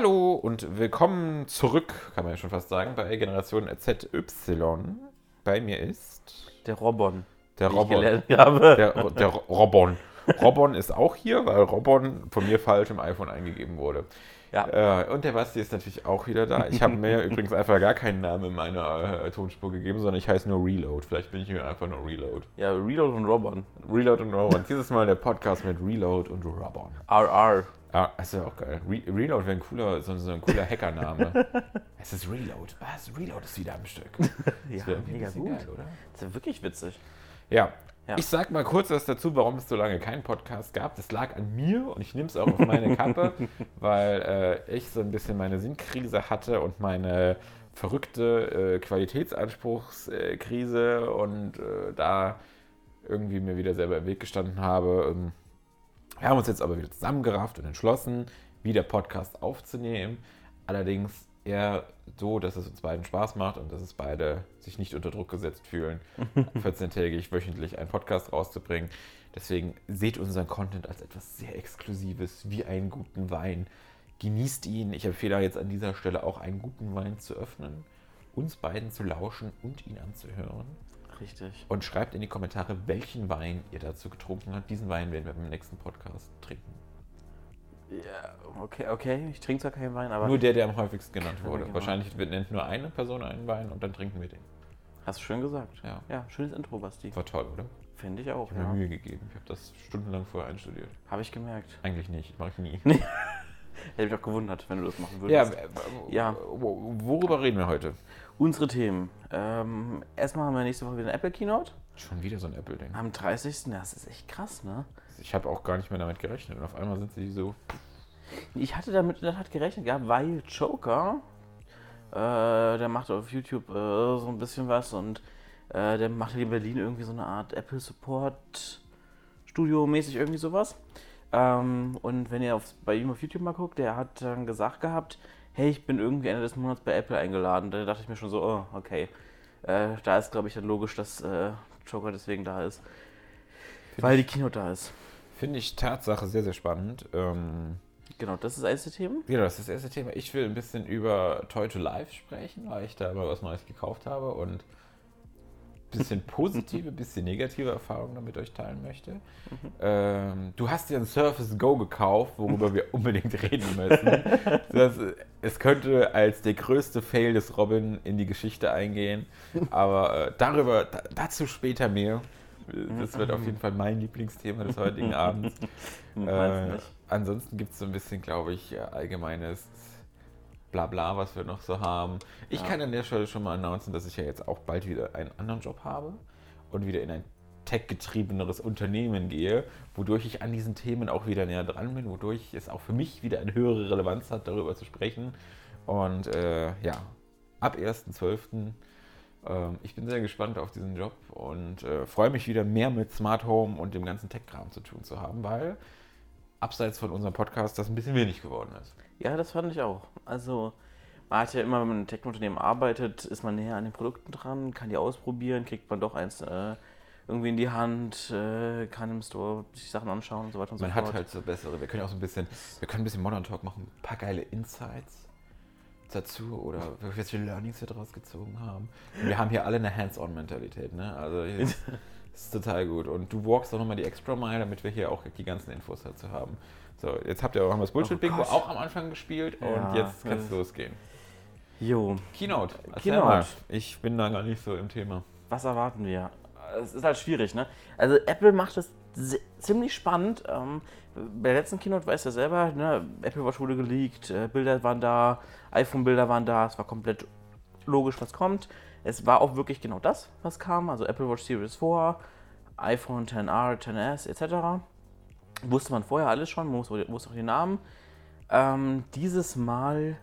Hallo und willkommen zurück, kann man ja schon fast sagen, bei Generation ZY. Bei mir ist Der Robon. der Robon. Der, der Robon. Robon ist auch hier, weil Robon von mir falsch im iPhone eingegeben wurde. Ja. Äh, und der Basti ist natürlich auch wieder da. Ich habe mir übrigens einfach gar keinen Namen in meiner äh, Tonspur gegeben, sondern ich heiße nur Reload. Vielleicht bin ich mir einfach nur Reload. Ja, Reload und Robon. Reload und Robon. Dieses Mal der Podcast mit Reload und Robon. RR. Ah, das ist ja auch geil. Re Reload wäre ein cooler, so, so ein cooler Hackername. es ist Reload. Was? Reload ist wieder am Stück. Das Ja, mega gut. Geil, oder? Das ist ja wirklich witzig. Ja. Ja. Ich sag mal kurz was dazu, warum es so lange keinen Podcast gab. Das lag an mir und ich nehme es auch auf meine Kappe, weil äh, ich so ein bisschen meine Sinnkrise hatte und meine verrückte äh, Qualitätsanspruchskrise und äh, da irgendwie mir wieder selber im Weg gestanden habe. Ähm, wir haben uns jetzt aber wieder zusammengerafft und entschlossen, wieder Podcast aufzunehmen. Allerdings eher so, dass es uns beiden Spaß macht und dass es beide sich nicht unter Druck gesetzt fühlen, 14-tägig wöchentlich einen Podcast rauszubringen. Deswegen seht unseren Content als etwas sehr Exklusives, wie einen guten Wein. Genießt ihn. Ich empfehle jetzt an dieser Stelle auch einen guten Wein zu öffnen, uns beiden zu lauschen und ihn anzuhören. Richtig. Und schreibt in die Kommentare, welchen Wein ihr dazu getrunken habt. Diesen Wein werden wir beim nächsten Podcast trinken. Ja, okay, okay. Ich trinke zwar keinen Wein, aber. Nur der, der am häufigsten genannt wurde. Genau. Wahrscheinlich nennt nur eine Person einen Wein und dann trinken wir den. Hast du schön gesagt. Ja. Ja, schönes Intro, Basti. War toll, oder? Finde ich auch. Ich habe Ja. mir Mühe gegeben. Ich habe das stundenlang vorher einstudiert. Habe ich gemerkt. Eigentlich nicht, mache ich nie. Hätte mich auch gewundert, wenn du das machen Ja, würdest. Ja. wo- worüber reden wir heute? Unsere Themen. Ähm, erstmal haben wir nächste Woche wieder eine Apple Keynote. Schon wieder so ein Apple-Ding. Am 30. Ja, Das ist echt krass, ne? Ich habe auch gar nicht mehr damit gerechnet. Und auf einmal sind sie so. Ich hatte damit in der Tat gerechnet gehabt, weil Joker, äh, der macht auf YouTube äh, so ein bisschen was und äh, der macht in Berlin irgendwie so eine Art Apple Support Studio mäßig irgendwie sowas. Ähm, und wenn ihr auf, bei ihm auf YouTube mal guckt, der hat dann gesagt gehabt, hey, ich bin irgendwie Ende des Monats bei Apple eingeladen. Da dachte ich mir schon so, oh, okay. Äh, da ist, glaube ich, dann logisch, dass äh, Joker deswegen da ist. Weil die Keynote da ist. Finde ich Tatsache sehr, sehr spannend. Ähm, Genau, das ist das erste Thema. Genau, das ist das erste Thema. Ich will ein bisschen über Toy to Life sprechen, weil ich da immer was Neues gekauft habe und bisschen positive, bisschen negative Erfahrungen damit euch teilen möchte. Ähm, du hast dir ein Surface Go gekauft, worüber wir unbedingt reden müssen. Das, es könnte als der größte Fail des Robin in die Geschichte eingehen, aber äh, darüber, da, dazu später mehr. Das wird auf jeden Fall mein Lieblingsthema des heutigen Abends. Äh, ansonsten gibt es so ein bisschen, glaube ich, allgemeines Blabla, was wir noch so haben. Ich Ja. kann an der Stelle schon mal announcen, dass ich ja jetzt auch bald wieder einen anderen Job habe und wieder in ein tech-getriebeneres Unternehmen gehe, wodurch ich an diesen Themen auch wieder näher dran bin, wodurch es auch für mich wieder eine höhere Relevanz hat, darüber zu sprechen. Und äh, ja, ab 1.12. Ähm, ich bin sehr gespannt auf diesen Job und äh, freue mich wieder mehr mit Smart Home und dem ganzen Tech-Kram zu tun zu haben, weil abseits von unserem Podcast das ein bisschen wenig geworden ist. Ja, das fand ich auch. Also, man hat ja immer, wenn man in einem Tech-Unternehmen arbeitet, ist man näher an den Produkten dran, kann die ausprobieren, kriegt man doch eins äh, irgendwie in die Hand, äh, kann im Store sich Sachen anschauen und so weiter und Man so hat fort. halt so bessere, wir können auch so ein bisschen, wir können ein bisschen Modern Talk machen, ein paar geile Insights dazu oder welche Learnings wir daraus gezogen haben. Und wir haben hier alle eine Hands-on-Mentalität, ne? Also ist, ist total gut. Und du walkst auch nochmal die Extra Mile, damit wir hier auch die ganzen Infos dazu haben. So, jetzt habt ihr auch das Bullshit-Bingo Gott. auch am Anfang gespielt und Ja, jetzt kann es losgehen. Jo, Keynote. Keynote. mal. Ich bin da gar nicht so im Thema. was erwarten wir? Es ist halt schwierig, ne? Also, Apple macht se- ziemlich spannend. Ähm, bei der letzten Keynote weiß ja selber, ne? Apple Watch wurde geleakt, äh, Bilder waren da, iPhone-Bilder waren da, es war komplett logisch, was kommt. Es war auch wirklich genau das, was kam. Also Apple Watch Series 4, iPhone 10R, 10S etc. Wusste man vorher alles schon, man wusste wusste auch die Namen. Ähm, dieses Mal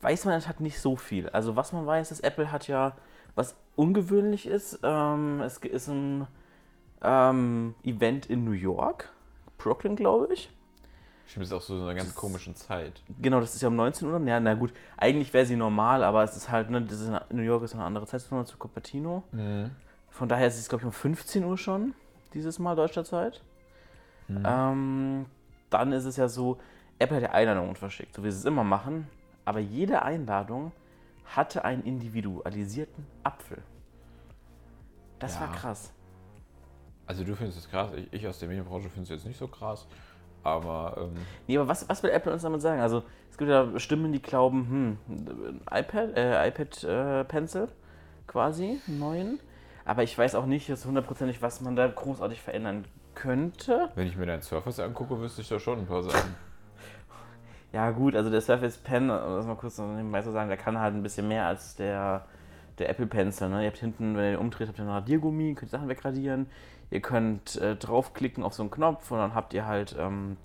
weiß man hat nicht so viel. Also was man weiß, ist, Apple hat ja was ungewöhnlich ist. Ähm, es ist ein ähm, Event in New York, Brooklyn, glaube ich. Stimmt, das ist auch so eine ganz komischen Zeit. Genau, das ist ja um 19 Uhr. Ja, na gut, eigentlich wäre sie normal, aber es ist halt, ne, das ist in New York ist eine andere Zeitzone zu Cupertino. Von daher ist es, glaube ich, um 15 Uhr schon, dieses Mal deutscher Zeit. Ähm, dann ist es ja so, Apple hat ja Einladungen verschickt, so wie sie es immer machen, aber jede Einladung hatte einen individualisierten Apfel. Das Ja. war krass. Also du findest es krass, ich, ich aus der Medienbranche finde es jetzt nicht so krass. Aber ähm, Nee, aber was, was will Apple uns damit sagen? Also, es gibt ja Stimmen, die glauben, hm, iPad, äh, iPad äh, Pencil quasi, einen neuen. Aber ich weiß auch nicht jetzt hundertprozentig, was man da großartig verändern könnte. wenn ich mir dein Surface angucke, wüsste ich da schon ein paar Sachen. Ja, gut, also der Surface Pen, um das mal kurz noch nebenbei zu sagen, der kann halt ein bisschen mehr als der, der Apple Pencil. Ne? Ihr habt hinten, wenn ihr den umdreht, habt ihr einen Radiergummi, könnt Sachen wegradieren. Ihr könnt äh, draufklicken auf so einen Knopf und dann habt ihr halt, ähm,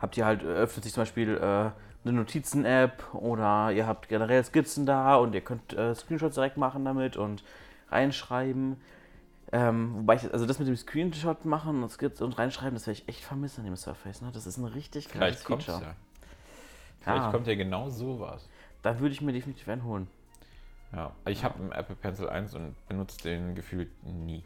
habt ihr halt, äh, öffnet sich zum Beispiel äh, eine Notizen-App oder ihr habt generell Skizzen da und ihr könnt äh, Screenshots direkt machen damit und reinschreiben. Ähm, wobei ich, also das mit dem Screenshot machen und Skizzen und reinschreiben, das werde ich echt vermissen an dem Surface. Ne? Das ist ein richtig geiles Vielleicht kommt Feature. ja. Vielleicht Ja. kommt ja genau sowas. Da würde ich mir definitiv einen holen. Ja, ich habe einen Apple Pencil 1 und benutze den gefühlt nie.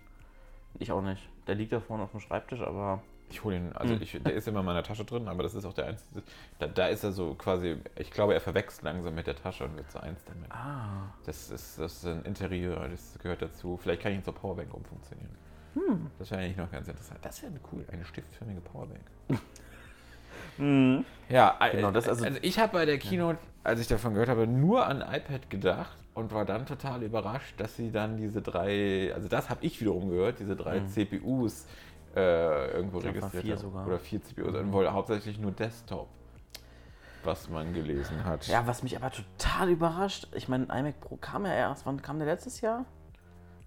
Ich auch nicht. Der liegt da vorne auf dem Schreibtisch, aber Ich hole ihn, also Hm. ich, der ist immer in meiner Tasche drin, aber das ist auch der einzige. Da, da ist er so quasi, ich glaube, er verwechselt langsam mit der Tasche und wird so eins damit. ah, Das ist, das ist ein Interieur, das gehört dazu. Vielleicht kann ich ihn zur Powerbank umfunktionieren. Hm. Das wäre eigentlich noch ganz interessant. Das wäre cool, eine stiftförmige Powerbank. Mhm. Ja, Genau, das also, also- also ich habe bei der Keynote, als ich davon gehört habe, nur an iPad gedacht und war dann total überrascht, dass sie dann diese drei, also das habe ich wiederum gehört, diese drei Mhm. CPUs äh, irgendwo Ich registriert vier sogar. Oder vier CPUs, mhm. wohl hauptsächlich nur Desktop, was man gelesen hat. ja, was mich aber total überrascht, ich meine, iMac Pro kam ja erst, wann kam der letztes Jahr?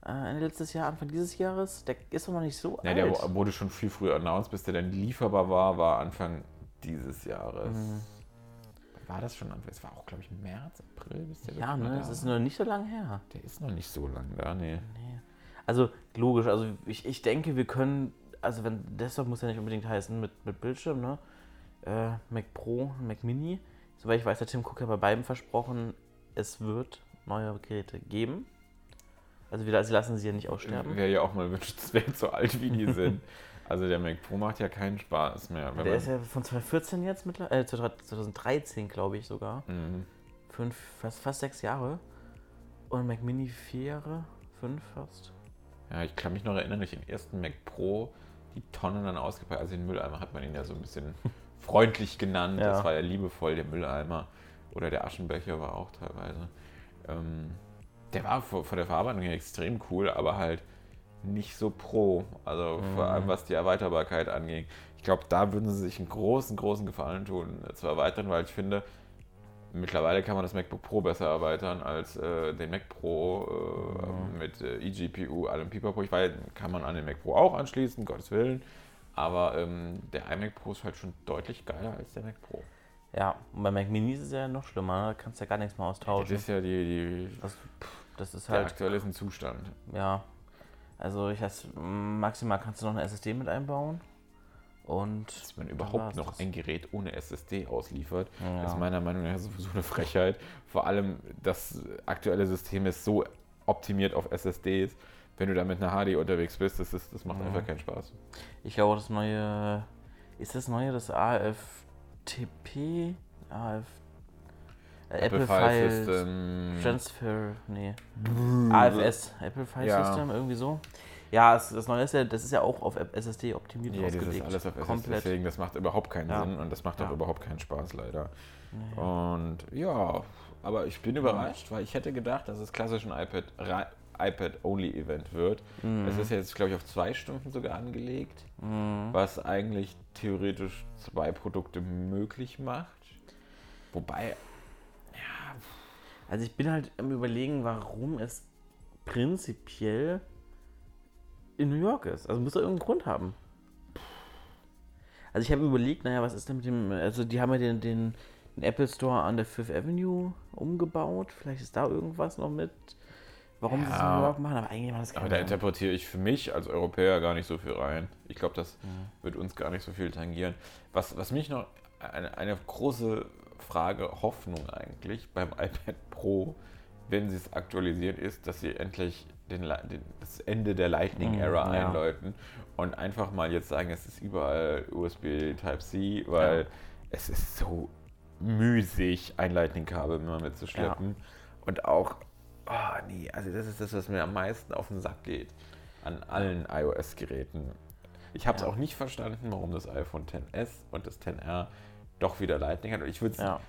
Äh, Ende letztes Jahr, Anfang dieses Jahres? Der ist doch noch nicht so Ja, alt. der wurde schon viel früher announced, bis der dann lieferbar war, war Anfang dieses Jahres. Mhm. War das schon Anfang? Es war auch, glaube ich, März, April, bis der ja, ne, da das ist noch nicht so lange her. Der ist noch nicht so lang da, nee. Nee. Also logisch, also ich, ich denke, wir können, also wenn Desktop muss ja nicht unbedingt heißen mit, mit Bildschirm, ne? Äh, Mac Pro, Mac Mini. Soweit ich weiß, hat Tim Cook ja bei beiden versprochen, es wird neue Geräte geben. Also wir, sie lassen sie ja nicht aussterben. Wäre ja auch mal wünschenswert, so alt wie die sind. Also der Mac Pro macht ja keinen Spaß mehr. Der ist ja von 2014 jetzt mittlerweile, äh, 2013 glaube ich sogar. Mhm. Fünf, fast, fast sechs Jahre. Und Mac Mini vier Jahre, fünf fast. Ja, ich kann mich noch erinnern, durch den ersten Mac Pro die Tonnen dann ausgepackt. Also den Mülleimer hat man ihn ja so ein bisschen freundlich genannt. Ja. Das war ja liebevoll, der Mülleimer. Oder der Aschenbecher war auch teilweise. Ähm, der war vor, vor der Verarbeitung her extrem cool, aber halt nicht so pro. Also vor Mhm. allem was die Erweiterbarkeit anging. Ich glaube, da würden sie sich einen großen, großen Gefallen tun, äh, zu erweitern, weil ich finde, mittlerweile kann man das MacBook Pro besser erweitern als äh, den Mac Pro äh, Mhm. mit äh, eGPU, allem Pipapo. Ich weiß, kann man an den Mac Pro auch anschließen, Gottes Willen. Aber ähm, der iMac Pro ist halt schon deutlich geiler als der Mac Pro. Ja, und bei Mac Mini ist es ja noch schlimmer, ne? da kannst du ja gar nichts mehr Das austauschen. ist ja die, die Das, pff, das ist der halt, aktuelle ist ein Zustand. ja. Also ich weiß, maximal kannst du noch eine SSD mit einbauen. Und Dass man überhaupt noch das. ein Gerät ohne SSD ausliefert, Ja. ist meiner Meinung nach sowieso eine Frechheit. Vor allem das aktuelle System ist so optimiert auf SSDs. Wenn du da mit einer HD unterwegs bist, das, ist, das macht Mhm. einfach keinen Spaß. Ich glaube, das neue. Ist das neue das AFTP? AF. Äh, Apple, File System. Transfer. Nee. AFS. Apple File Ja. System, irgendwie so. Ja, es, das neue ist ja, das ist ja auch auf SSD optimiert Ja, das ist ausgelegt. alles auf SSD, Komplett. deswegen, das macht überhaupt keinen Ja. Sinn und das macht auch Ja. überhaupt keinen Spaß leider. Nee. Und ja, aber ich bin überrascht, weil ich hätte gedacht, dass es klassisch ein iPad, iPad-Only-Event wird. Mhm. Es ist jetzt, glaube ich, auf zwei Stunden sogar angelegt, Mhm. was eigentlich theoretisch zwei Produkte möglich macht. Wobei, Also ich bin halt am überlegen, warum es prinzipiell in New York ist. Also muss er irgendeinen Grund haben. Also ich habe überlegt, naja, was ist denn mit dem, also die haben ja den, den, den Apple Store an der Fifth Avenue umgebaut. Vielleicht ist da irgendwas noch mit, warum sie es in Ja. New York machen, aber eigentlich macht das aber keiner. da interpretiere ich für mich als Europäer gar nicht so viel rein. Ich glaube, das Mhm. wird uns gar nicht so viel tangieren. Was, was mich noch, eine, eine große Frage, Hoffnung eigentlich beim iPad Pro, wenn sie es aktualisieren, ist, dass sie endlich den, den, das Ende der Lightning-Era Mhm, ja. einläuten und einfach mal jetzt sagen, es ist überall USB Type-C, weil es ist so müßig, ein Lightning-Kabel immer mitzuschleppen. Und auch, oh nee, also das ist das, was mir am meisten auf den Sack geht an allen iOS-Geräten. Ich habe es Ja. auch nicht verstanden, warum das iPhone XS und das XR doch wieder Lightning hat. Und ich würde es Ja.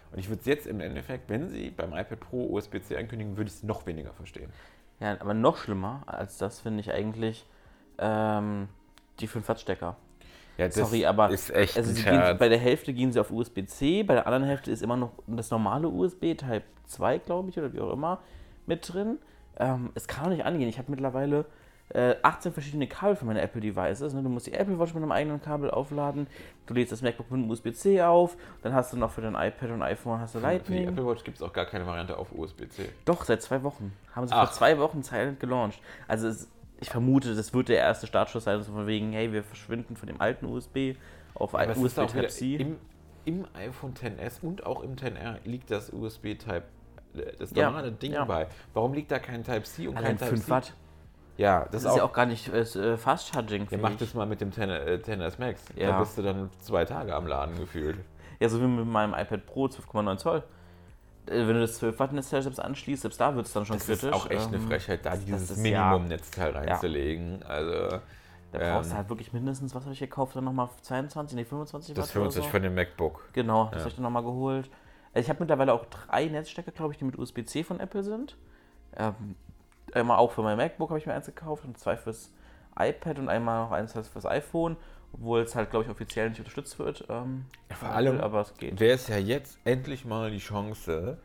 jetzt im Endeffekt, wenn sie beim iPad Pro USB-C ankündigen, würde ich es noch weniger verstehen. Ja, aber noch schlimmer als das finde ich eigentlich ähm, die 5 Watt Stecker. Ja, das Sorry, aber ist echt Also gehen, bei der Hälfte gehen sie auf USB-C, bei der anderen Hälfte ist immer noch das normale USB Type 2, glaube ich, oder wie auch immer, mit drin. Ähm, es kann auch nicht angehen. Ich habe mittlerweile äh, 18 verschiedene Kabel für meine Apple Devices. Ne? Du musst die Apple Watch mit einem eigenen Kabel aufladen. Du lädst das MacBook mit einem USB-C auf. Dann hast du noch für dein iPad und iPhone hast du Für die Lightning. Apple Watch gibt es auch gar keine Variante auf USB-C. Doch, seit zwei Wochen. Haben sie Ach. vor zwei Wochen Silent gelauncht. Also es, ich vermute, das wird der erste Startschuss sein, so von wegen, hey, wir verschwinden von dem alten USB auf USB Type-C. im, im iPhone XS und auch im XR liegt das USB-Type, das Ja, normale Ding ja. bei. Warum liegt da kein Type-C und Allein kein 5 Type-C? Watt. Ja, das, Das ist auch. ja auch gar nicht äh, Fast Charging. Ja, mach das mal mit dem 10, äh, 10S Max. Da Ja. bist du dann zwei Tage am Laden gefühlt. Ja, so wie mit meinem iPad Pro 12,9 Zoll. Äh, Wenn du das 12 Watt Netzteil selbst anschließt, selbst da wird es dann schon Das kritisch. ist auch echt eine Ähm, Frechheit, da das- dieses das ist- ja. Minimum-Netzteil reinzulegen. Also, Da brauchst du ähm, halt wirklich mindestens, was habe ich gekauft, dann nochmal 22, nee 25 das Watt oder 50 so. von dem MacBook. Genau, das Ja. habe ich dann nochmal geholt. Also ich habe mittlerweile auch drei Netzstecker, glaube ich, die mit USB-C von Apple sind. Ähm, einmal auch für mein MacBook habe ich mir eins gekauft und zwei fürs iPad und einmal noch eins fürs iPhone, obwohl es halt, glaube ich, offiziell nicht unterstützt wird. Ähm, vor allem aber es geht. wäre es ja jetzt endlich mal die Chance,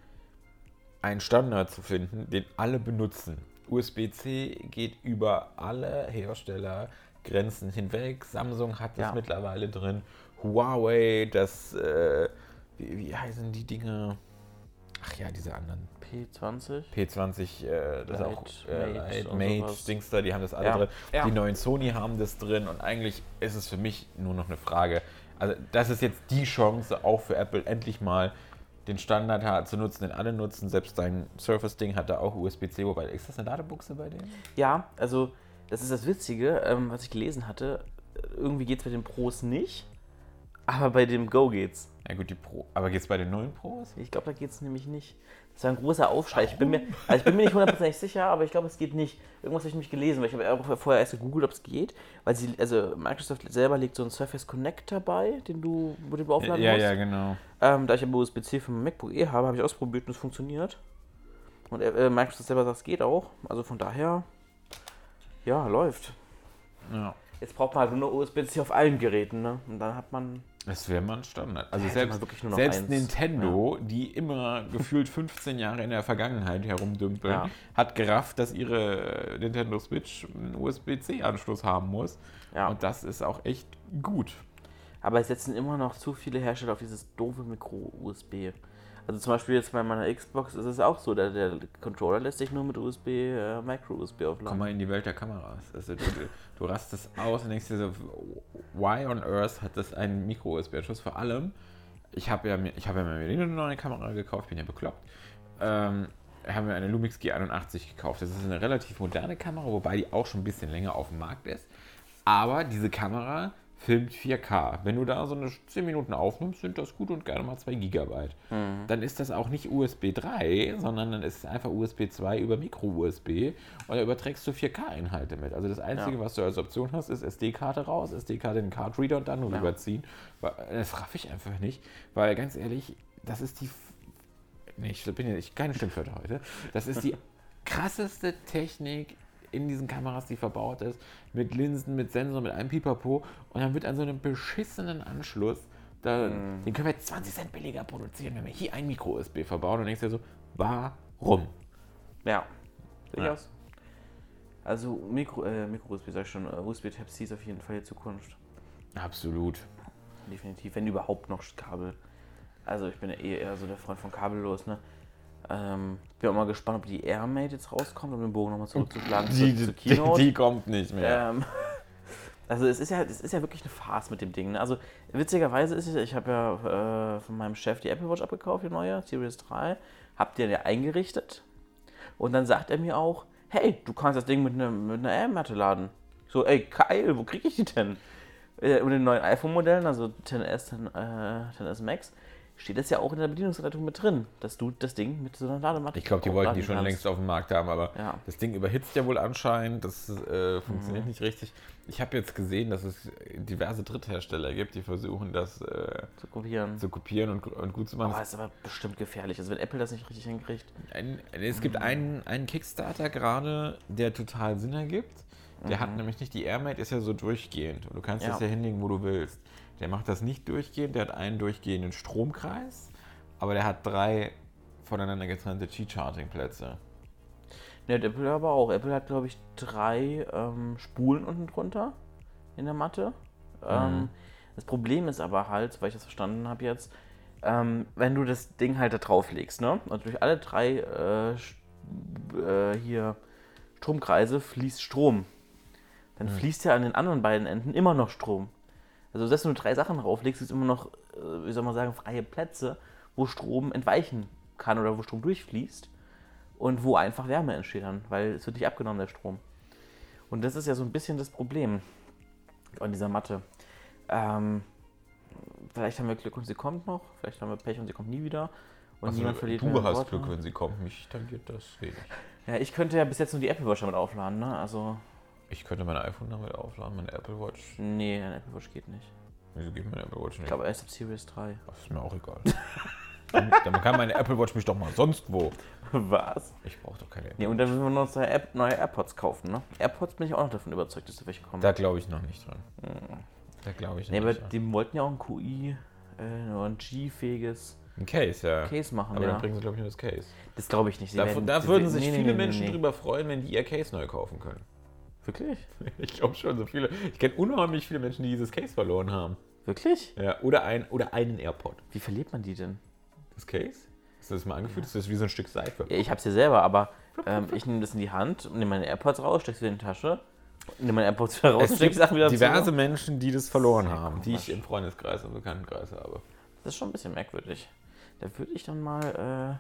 einen Standard zu finden, den alle benutzen. USB-C geht über alle Herstellergrenzen hinweg. Samsung hat das Ja. mittlerweile drin. Huawei, das, äh, wie, wie heißen die Dinge? Ach ja, diese anderen. P20. P20, äh, das ist auch äh, und Mate, sowas. Dings da, die haben das alle Ja. drin. Ja. Die neuen Sony haben das drin und eigentlich ist es für mich nur noch eine Frage. Also das ist jetzt die Chance, auch für Apple endlich mal den Standard zu nutzen, den alle nutzen. Selbst dein Surface-Ding hat da auch USB-C, wobei ist das eine Ladebuchse bei denen? Ja, also das ist das Witzige, ähm, was ich gelesen hatte. Irgendwie geht es bei den Pros nicht, aber bei dem Go geht's. Ja gut, die Pro. Aber geht es bei den neuen Pros? Ich glaube, da geht es nämlich nicht. Das war ein großer Aufschrei. Ich bin, mir, also ich bin mir nicht hundertprozentig sicher, aber ich glaube, es geht nicht. Irgendwas habe ich nämlich gelesen, weil ich habe vorher erst gegoogelt, ob es geht. Weil sie, also Microsoft selber legt so einen Surface Connect dabei, den du, wo du aufladen musst. genau. Ähm, da ich aber USB-C für mein MacBook eh habe, habe ich ausprobiert und es funktioniert. Und äh, Microsoft selber sagt, es geht auch. Also von daher, ja, läuft. Ja. Jetzt braucht man halt nur USB-C auf allen Geräten, ne? Und dann hat man. Das wäre mal ein Standard. Also selbst, selbst. Nintendo, die immer gefühlt 15 Jahre in der Vergangenheit herumdümpeln, Ja. hat gerafft, dass ihre Nintendo Switch einen USB-C-Anschluss haben muss. Ja. Und das ist auch echt gut. Aber es setzen immer noch zu viele Hersteller auf dieses doofe Micro-USB. Also zum Beispiel jetzt bei meiner Xbox ist es auch so, der, der Controller lässt sich nur mit USB, äh, Micro-USB Komm aufladen. mal in die Welt der Kameras. Also du, du, du rastest aus und denkst dir so, why on earth hat das einen Micro-USB-Anschluss? Vor allem, ich habe ja, ich habe ja mir eine neue Kamera gekauft, bin ja bekloppt. Ähm, haben wir eine Lumix G81 gekauft. Das ist eine relativ moderne Kamera, wobei die auch schon ein bisschen länger auf dem Markt ist. Aber diese Kamera filmt 4K. Wenn du da so eine 10 Minuten aufnimmst, sind das gut und gerne mal 2 GB. Dann ist das auch nicht USB 3, sondern dann ist es einfach USB 2 über Micro-USB und da überträgst du 4K-Inhalte mit. Also das Einzige, Ja. was du als Option hast, ist SD-Karte raus, SD-Karte in den Card Reader und dann Ja. rüberziehen. Weil- Das raff ich einfach nicht, weil ganz ehrlich, das ist die. Nee, ich bin ja ich, keine Schimpfwörter heute. Das ist die krasseste Technik in diesen Kameras, die verbaut ist, mit Linsen, mit Sensor, mit einem Pipapo und dann wird an so einem beschissenen Anschluss, da, Mhm. den können wir jetzt 20 Cent billiger produzieren, wenn wir hier ein Micro-USB verbauen und denkst dir so, warum? Ja, Ja. durchaus. Also Micro, äh, Micro-USB, sag ich schon, äh, USB Type-C ist auf jeden Fall die Zukunft. Absolut. Definitiv, wenn überhaupt noch Kabel. Also ich bin ja eh eher so der Freund von kabellos, ne? Ähm, bin auch mal gespannt, ob die AirMate jetzt rauskommt, um den Bogen nochmal zurückzuschlagen Die, zur, zur die, Keynote. die kommt nicht mehr. Ähm, also es ist ja, es ist ja wirklich eine Farce mit dem Ding. Ne? Also witzigerweise ist es, ich habe ja äh, von meinem Chef die Apple Watch abgekauft, die neue, Series 3, hab die ja eingerichtet und dann sagt er mir auch, hey, du kannst das Ding mit einer mit einer AirMatte laden. So, ey, geil, wo kriege ich die denn? äh, und den neuen iPhone-Modellen, also 10S, 10, äh, 10S Max, steht das ja auch in der Bedienungsanleitung mit drin, dass du das Ding mit so einer Ladematte Ich glaube, die wollten die schon kannst. längst auf dem Markt haben, aber Ja. das Ding überhitzt ja wohl anscheinend. Das äh, funktioniert Mhm. nicht richtig. Ich habe jetzt gesehen, dass es diverse Dritthersteller gibt, die versuchen, das äh, zu kopieren. zu kopieren und, und gut zu machen. Aber ist aber bestimmt gefährlich. Also wenn Apple das nicht richtig hinkriegt. Ein, es gibt einen, einen Kickstarter gerade, der total Sinn ergibt. Der hat nämlich nicht die AirMate, ist ja so durchgehend. Und du kannst Mhm. Ja. das ja hinlegen, wo du willst. Der macht das nicht durchgehend, der hat einen durchgehenden Stromkreis, aber der hat drei voneinander getrennte Qi-Charging-Plätze. Ne, hat Apple aber auch. Apple hat, glaube ich, drei ähm, Spulen unten drunter in der Matte. Ähm, Mhm. das Problem ist aber halt, weil ich das verstanden habe jetzt, ähm, wenn du das Ding halt da drauf legst, ne? Und durch alle drei äh, äh, hier Stromkreise fließt Strom. Dann fließt ja an den anderen beiden Enden immer noch Strom. Also selbst wenn du drei Sachen drauflegst, ist immer noch, äh, wie soll man sagen, freie Plätze, wo Strom entweichen kann oder wo Strom durchfließt und wo einfach Wärme entsteht dann, weil es wird nicht abgenommen, der Strom. Und das ist ja so ein bisschen das Problem an dieser Matte. Ähm, vielleicht haben wir Glück und sie kommt noch, vielleicht haben wir Pech und sie kommt nie wieder. Und Also, niemand verliert du hast. Glück, wenn sie kommt. Mich tangiert das wenig. Ja, ich könnte ja bis jetzt nur die Apple Watch damit aufladen, ne? Also, Ich könnte mein iPhone damit aufladen, meine Apple Watch. nee, eine Apple Watch geht nicht. Wieso geht meine Apple Watch nicht? Ich glaube erst ab Series 3. Das ist mir auch egal. dann, dann kann meine Apple Watch mich doch mal sonst wo. Was? Ich brauche doch keine Apple Nee, und dann müssen wir noch neue, App, neue AirPods kaufen, ne? AirPods bin ich auch noch davon überzeugt, dass da welche kommen. Da glaube ich noch nicht dran. Da glaube ich nee, noch aber nicht dran. die wollten ja auch ein QI äh, ein G-fähiges Ein Case, ja. Case machen, aber ja. dann bringen sie, glaube ich, nur das Case. Das glaube ich nicht. Sie Da, werden- da würden sich nee, nee, viele nee, nee, Menschen nee. drüber freuen, wenn die ihr Case neu kaufen können. Wirklich? Ich glaube schon, so viele. Ich kenne unheimlich viele Menschen, die dieses Case verloren haben. Wirklich? Ja, oder, ein, oder einen AirPod. Wie verliert man die denn? Das Case? Hast du das mal angefühlt? Das ist wie so ein Stück Seife. Ja, ich hab's ja selber, aber ähm, ich nehme das in die Hand, nehme meine AirPods raus, steck sie in die Tasche, nehme meine AirPods wieder raus und Es steck die gibt Sachen wieder diverse zurück. Menschen, die das verloren Sehr haben, die komisch. ich im Freundeskreis und Bekanntenkreis habe. Das ist schon ein bisschen merkwürdig. Da würde ich dann mal,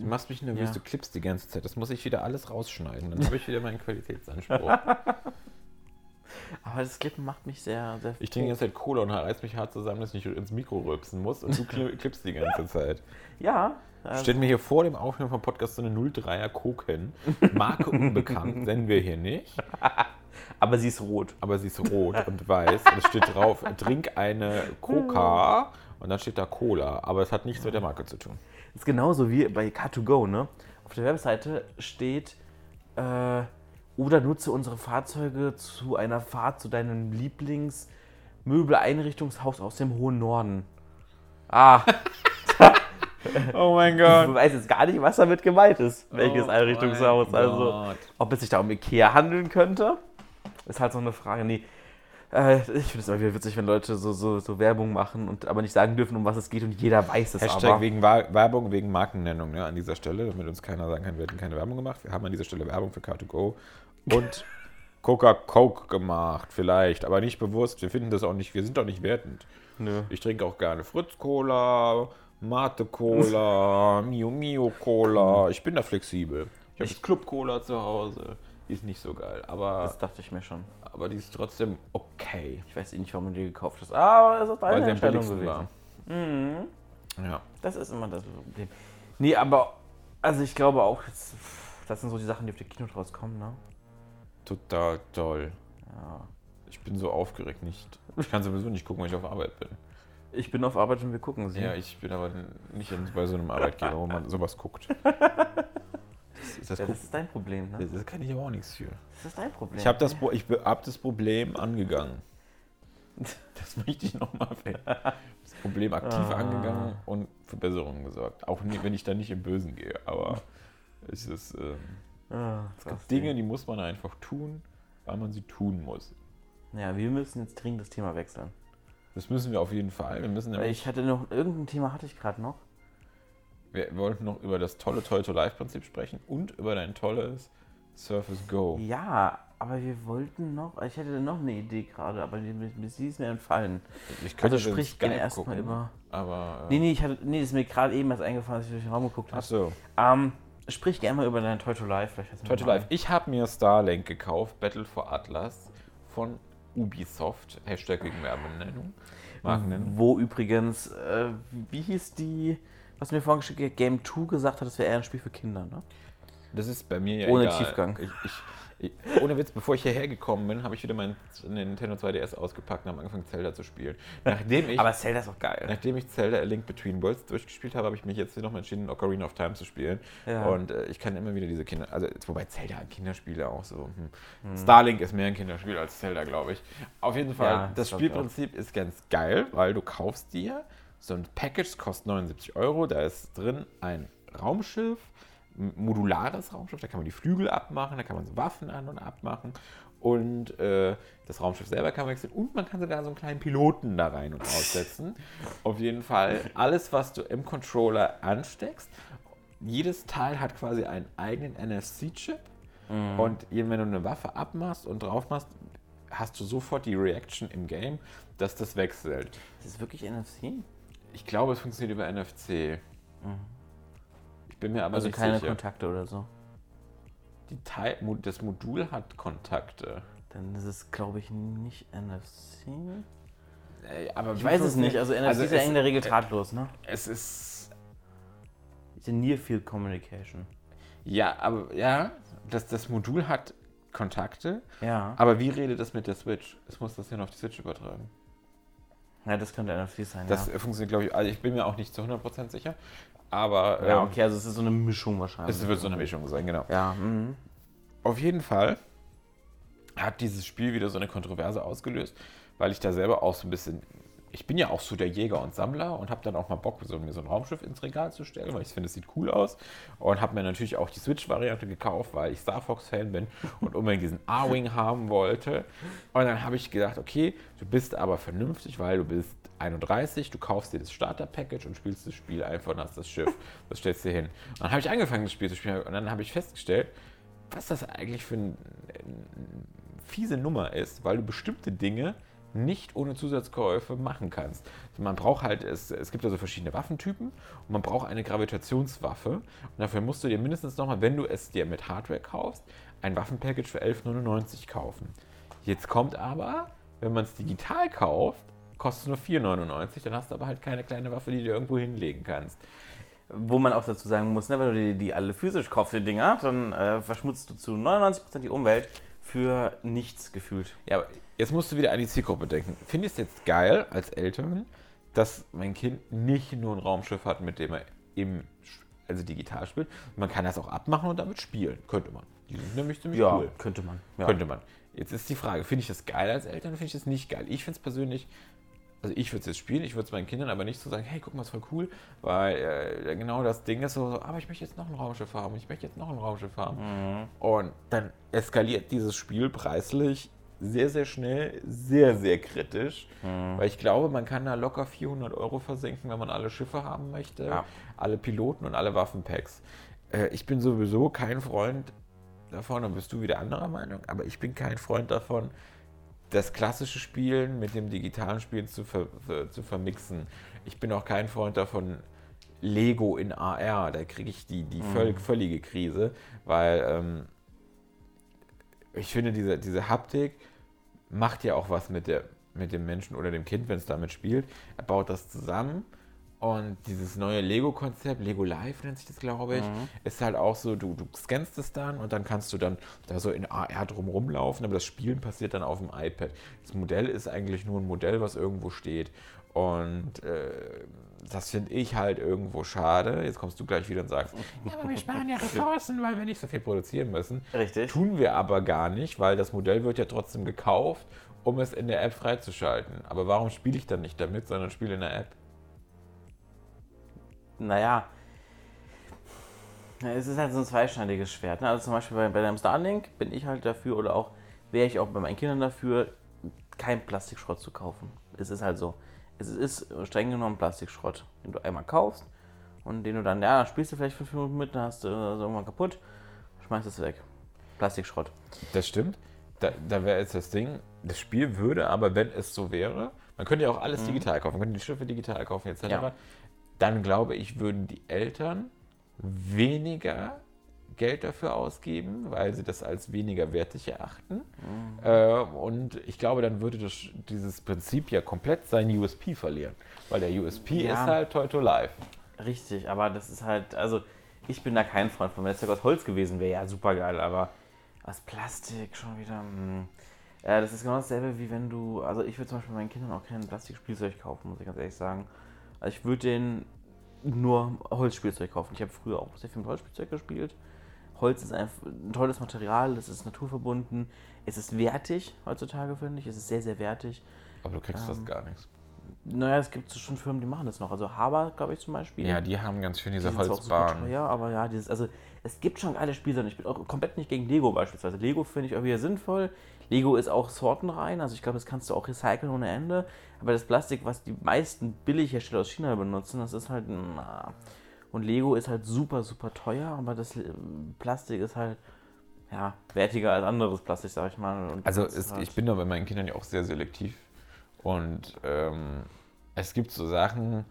Du machst mich nervös, Ja. du klippst die ganze Zeit. Das muss ich wieder alles rausschneiden. Dann habe ich wieder meinen Qualitätsanspruch. aber das Klippen macht mich sehr, sehr Ich trinke die ganze Zeit Cola und reiß mich hart zusammen, dass ich nicht ins Mikro rülpsen muss und du kli- klippst die ganze Zeit. Ja, äh, Stellen mir hier vor dem Aufnehmen vom Podcast so eine 03er Coke hin. Marke unbekannt, nennen wir hier nicht. aber sie ist rot. Aber sie ist rot und weiß. Und es steht drauf, trink eine Coca und dann steht da Cola. Aber es hat nichts mit der Marke zu tun. Das ist genauso wie bei Car2Go, ne? Auf der Webseite steht, äh, oder nutze unsere Fahrzeuge zu einer Fahrt zu deinem Lieblingsmöbeleinrichtungshaus aus dem hohen Norden. Ah, Oh mein ich weiß jetzt gar nicht, was damit gemeint ist. Welches Oh Einrichtungshaus. Also, Gott. ob es sich da um Ikea handeln könnte, ist halt so eine Frage. Nee. Äh, ich finde es immer wieder witzig, wenn Leute so, so, so Werbung machen und aber nicht sagen dürfen, um was es geht und jeder weiß es Hashtag aber. wegen Werbung, wegen Markennennung ne, an dieser Stelle, damit uns keiner sagen kann, wir hätten keine Werbung gemacht. Wir haben an dieser Stelle Werbung für Car2Go und Coca-Coke gemacht, vielleicht, aber nicht bewusst. Wir finden das auch nicht, wir sind auch nicht wertend. Nö. Ich trinke auch gerne Fritz-Cola, Mate-Cola, Mio Mio Cola. Ich bin da flexibel. Ich habe Club-Cola zu Hause. Die ist nicht so geil, aber, Das dachte ich mir schon. Aber die ist trotzdem okay. Ich weiß eh nicht, warum du die gekauft hast. Aber es ist Weil deine sie am Entscheidung gewesen. war. Ja. Das ist immer das Problem. Nee, aber also ich glaube auch, das sind so die Sachen, die auf die Kino rauskommen, ne? Total toll. Ja. Ich bin so aufgeregt nicht. Ich kann sowieso nicht gucken, wenn ich auf Arbeit bin. Ich bin auf Arbeit und wir gucken sie. Ja, ich bin aber nicht bei so einem Arbeitgeber, wo man sowas guckt. Das, das, Ja, das ist dein Problem, ne? das kann ich aber auch nichts für. Das ist dein Problem. Ich habe das, ich hab das Problem angegangen. Das möchte ich nochmal. Das Problem aktiv Ah. angegangen und für Besserungen gesorgt. Auch wenn ich da nicht im Bösen gehe. Aber es ist, ähm, Ah, es gibt Dinge, die muss man einfach tun, weil man sie tun muss. Ja, wir müssen jetzt dringend das Thema wechseln. Das müssen wir auf jeden Fall. Wir müssen ich hatte noch, irgendein Thema hatte ich gerade noch. Wir wollten noch über das tolle Toy-to-Life-Prinzip sprechen und über dein tolles Surface Go. Ja, aber wir wollten noch, ich hätte noch eine Idee gerade, aber sie ist mir entfallen. Ich Also in sprich gerne erstmal über. Aber. äh, Nee, nee, ich hatte, nee, das ist mir gerade eben erst eingefallen, als ich durch den Raum geguckt habe. Achso. Ähm, sprich gerne mal über dein Toy to Life. Toy to Life. Ich habe mir Starlink gekauft, Battle for Atlas, von Ubisoft, Hashtag gegen Werbenennung, Markennennung. Wo übrigens, äh, wie hieß die, was mir vorhin geschickt Game 2 gesagt hat, das wäre eher ein Spiel für Kinder, ne? Das ist bei mir ja Ohne egal. Tiefgang. Ich, ich, ich, ohne Witz, bevor ich hierher gekommen bin, habe ich wieder meinen Nintendo 2DS ausgepackt und habe angefangen, Zelda zu spielen. Nachdem ich, Aber Zelda ist auch geil. nachdem ich Zelda A Link Between Worlds durchgespielt habe, habe ich mich jetzt nochmal entschieden, Ocarina of Time zu spielen. Ja. Und äh, ich kann immer wieder diese Kinder, also wobei Zelda ein Kinderspiel auch so. Hm. Starlink ist mehr ein Kinderspiel als Zelda, glaube ich. Auf jeden Fall, Ja, das das. Spielprinzip ist ganz geil, weil du kaufst dir so ein Package, kostet 79 Euro, da ist drin ein Raumschiff, ein modulares Raumschiff, da kann man die Flügel abmachen, da kann man so Waffen an und abmachen. Und äh, das Raumschiff selber kann man wechseln. Und man kann sogar so einen kleinen Piloten da rein und aussetzen. Auf jeden Fall, alles, was du im Controller ansteckst, jedes Teil hat quasi einen eigenen NFC-Chip und wenn du eine Waffe abmachst und drauf machst, hast du sofort die Reaction im Game, dass das wechselt. Ist das wirklich NFC? Ich glaube, es funktioniert über NFC. Ich bin mir aber Also nicht keine sicher. Kontakte oder so. Die Teil, das Modul hat Kontakte. Dann ist es, glaube ich, nicht NFC. Äh, Aber Ich weiß es nicht. Also NFC ist ja in der Regel drahtlos, ne? es ist. Ja Near Field Communication. Ja, aber ja, das, das Modul hat Kontakte. Ja. Aber wie redet das mit der Switch? Es muss das ja noch auf die Switch übertragen. Ja, das könnte NFC sein, Das ja. funktioniert, glaube ich, also ich bin mir auch nicht zu 100% sicher. Aber Ja, ähm, okay, also es ist so eine Mischung wahrscheinlich. es wird so eine Mischung sein, genau. Ja, mhm. Auf jeden Fall hat dieses Spiel wieder so eine Kontroverse ausgelöst, weil ich da selber auch so ein bisschen. Ich bin ja auch so der Jäger und Sammler und habe dann auch mal Bock, so, mir so ein Raumschiff ins Regal zu stellen, weil ich finde, es sieht cool aus. Und habe mir natürlich auch die Switch-Variante gekauft, weil ich Star Fox-Fan bin und unbedingt diesen A-Wing haben wollte. Und dann habe ich gedacht, okay, du bist aber vernünftig, weil du bist 31, du kaufst dir das Starter-Package und spielst das Spiel einfach und hast das Schiff. Das stellst du hin. Und dann habe ich angefangen, das Spiel zu spielen und dann habe ich festgestellt, was das eigentlich für eine fiese Nummer ist, weil du bestimmte Dinge nicht ohne Zusatzkäufe machen kannst. Man braucht halt, es, es gibt also verschiedene Waffentypen und man braucht eine Gravitationswaffe. Und dafür musst du dir mindestens nochmal, wenn du es dir mit Hardware kaufst, ein Waffenpackage für 11,99 kaufen. Jetzt kommt aber, wenn man es digital kauft, kostet es nur 4,99, dann hast du aber halt keine kleine Waffe, die du irgendwo hinlegen kannst. Wo man auch dazu sagen muss, ne, wenn du die, die alle physisch kaufst, die Dinger, dann äh, verschmutzt du zu 99% die Umwelt für nichts gefühlt. Ja, aber jetzt musst du wieder an die Zielgruppe denken. Finde ich es jetzt geil als Eltern, dass mein Kind nicht nur ein Raumschiff hat, mit dem er im, also digital spielt. Man kann das auch abmachen und damit spielen. Könnte man. Die sind nämlich ziemlich cool. könnte man. Ja. Könnte man. Jetzt ist die Frage, finde ich das geil als Eltern oder finde ich das nicht geil? Ich finde es persönlich, also ich würde es jetzt spielen, ich würde es meinen Kindern aber nicht so sagen, hey, guck mal, ist voll cool, weil äh, genau das Ding ist so, so, aber ich möchte jetzt noch ein Raumschiff haben, ich möchte jetzt noch ein Raumschiff haben. Mhm. Und dann eskaliert dieses Spiel preislich sehr, sehr schnell, sehr, sehr kritisch, Mhm. weil ich glaube, man kann da locker 400 Euro versenken, wenn man alle Schiffe haben möchte, Ja. alle Piloten und alle Waffenpacks. Äh, ich bin sowieso kein Freund davon, dann bist du wieder anderer Meinung, aber ich bin kein Freund davon, das klassische Spielen mit dem digitalen Spielen zu, ver, zu vermixen. Ich bin auch kein Freund davon, Lego in AR, da kriege ich die, die völ, völlige Krise, weil ähm, ich finde, diese, diese Haptik macht ja auch was mit, der, mit dem Menschen oder dem Kind, wenn es damit spielt. Er baut das zusammen und dieses neue Lego-Konzept, Lego Live nennt sich das, glaube ich, ist halt auch so, du, du scannst es dann und dann kannst du dann da so in AR drum rumlaufen, aber das Spielen passiert dann auf dem iPad. Das Modell ist eigentlich nur ein Modell, was irgendwo steht. Und äh, das finde ich halt irgendwo schade. Jetzt kommst du gleich wieder und sagst, ja, aber wir sparen ja Ressourcen, weil wir nicht so viel produzieren müssen. Richtig. Tun wir aber gar nicht, weil das Modell wird ja trotzdem gekauft, um es in der App freizuschalten. Aber warum spiele ich dann nicht damit, sondern spiele in der App? Naja, ja, es ist halt so ein zweischneidiges Schwert. Ne? Also zum Beispiel bei, bei dem Starlink bin ich halt dafür oder auch wäre ich auch bei meinen Kindern dafür, kein Plastikschrott zu kaufen. Es ist halt so. Es ist streng genommen Plastikschrott, den du einmal kaufst und den du dann, ja, spielst du vielleicht fünf Minuten mit, dann hast du das irgendwann kaputt, schmeißt es weg. Plastikschrott. Das stimmt. Da, da wäre jetzt das Ding, das Spiel würde aber, wenn es so wäre, man könnte ja auch alles digital kaufen, man könnte die Schiffe digital kaufen etc. Ja. Dann glaube ich, würden die Eltern weniger Geld dafür ausgeben, weil sie das als weniger wertig erachten. Mhm. Äh, und ich glaube, dann würde das, dieses Prinzip ja komplett seinen USP verlieren. Weil der USP Ja. ist halt Toy to Life. Richtig, aber das ist halt, also ich bin da kein Freund von. Wenn es aus Holz gewesen wäre, ja super geil, aber aus Plastik schon wieder. Hm. Ja, das ist genau dasselbe wie wenn du, also ich würde zum Beispiel meinen Kindern auch kein Plastikspielzeug kaufen, muss ich ganz ehrlich sagen. Also ich würde denen nur Holzspielzeug kaufen. Ich habe früher auch sehr viel mit Holzspielzeug gespielt. Holz ist ein tolles Material, es ist naturverbunden, es ist wertig heutzutage, finde ich. Es ist sehr, sehr wertig. Aber du kriegst Ähm, fast gar nichts. Naja, es gibt schon Firmen, die machen das noch. Also Haber, glaube ich, zum Beispiel. Ja, die haben ganz schön Die diese super Holzbahn. teuer, aber ja, dieses, also es gibt schon geile Spielsachen. Ich bin auch komplett nicht gegen Lego beispielsweise. Lego finde ich auch wieder sinnvoll. Lego ist auch sortenrein, also ich glaube, das kannst du auch recyceln ohne Ende. Aber das Plastik, was die meisten Billighersteller aus China benutzen, das ist halt. Na. Und Lego ist halt super, super teuer, aber das äh, Plastik ist halt ja, wertiger als anderes Plastik, sag ich mal. Und Also es, halt, ich bin da bei meinen Kindern ja auch sehr selektiv. Und ähm, es gibt so Sachen,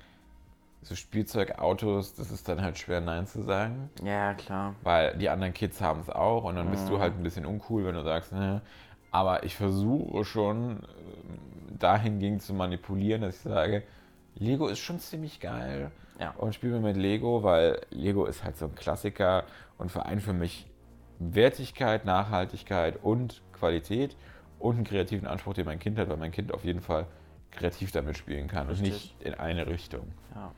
so Spielzeugautos, das ist dann halt schwer Nein zu sagen. Ja, klar. Weil die anderen Kids haben es auch und dann bist du Mhm. halt ein bisschen uncool, wenn du sagst, ne. Aber ich versuche schon ähm, dahingehend zu manipulieren, dass ich sage, Lego ist schon ziemlich geil Ja. und spiel mir mit Lego, weil Lego ist halt so ein Klassiker und vereint für mich Wertigkeit, Nachhaltigkeit und Qualität und einen kreativen Anspruch, den mein Kind hat, weil mein Kind auf jeden Fall kreativ damit spielen kann und Richtig. nicht in eine Richtung. Ja.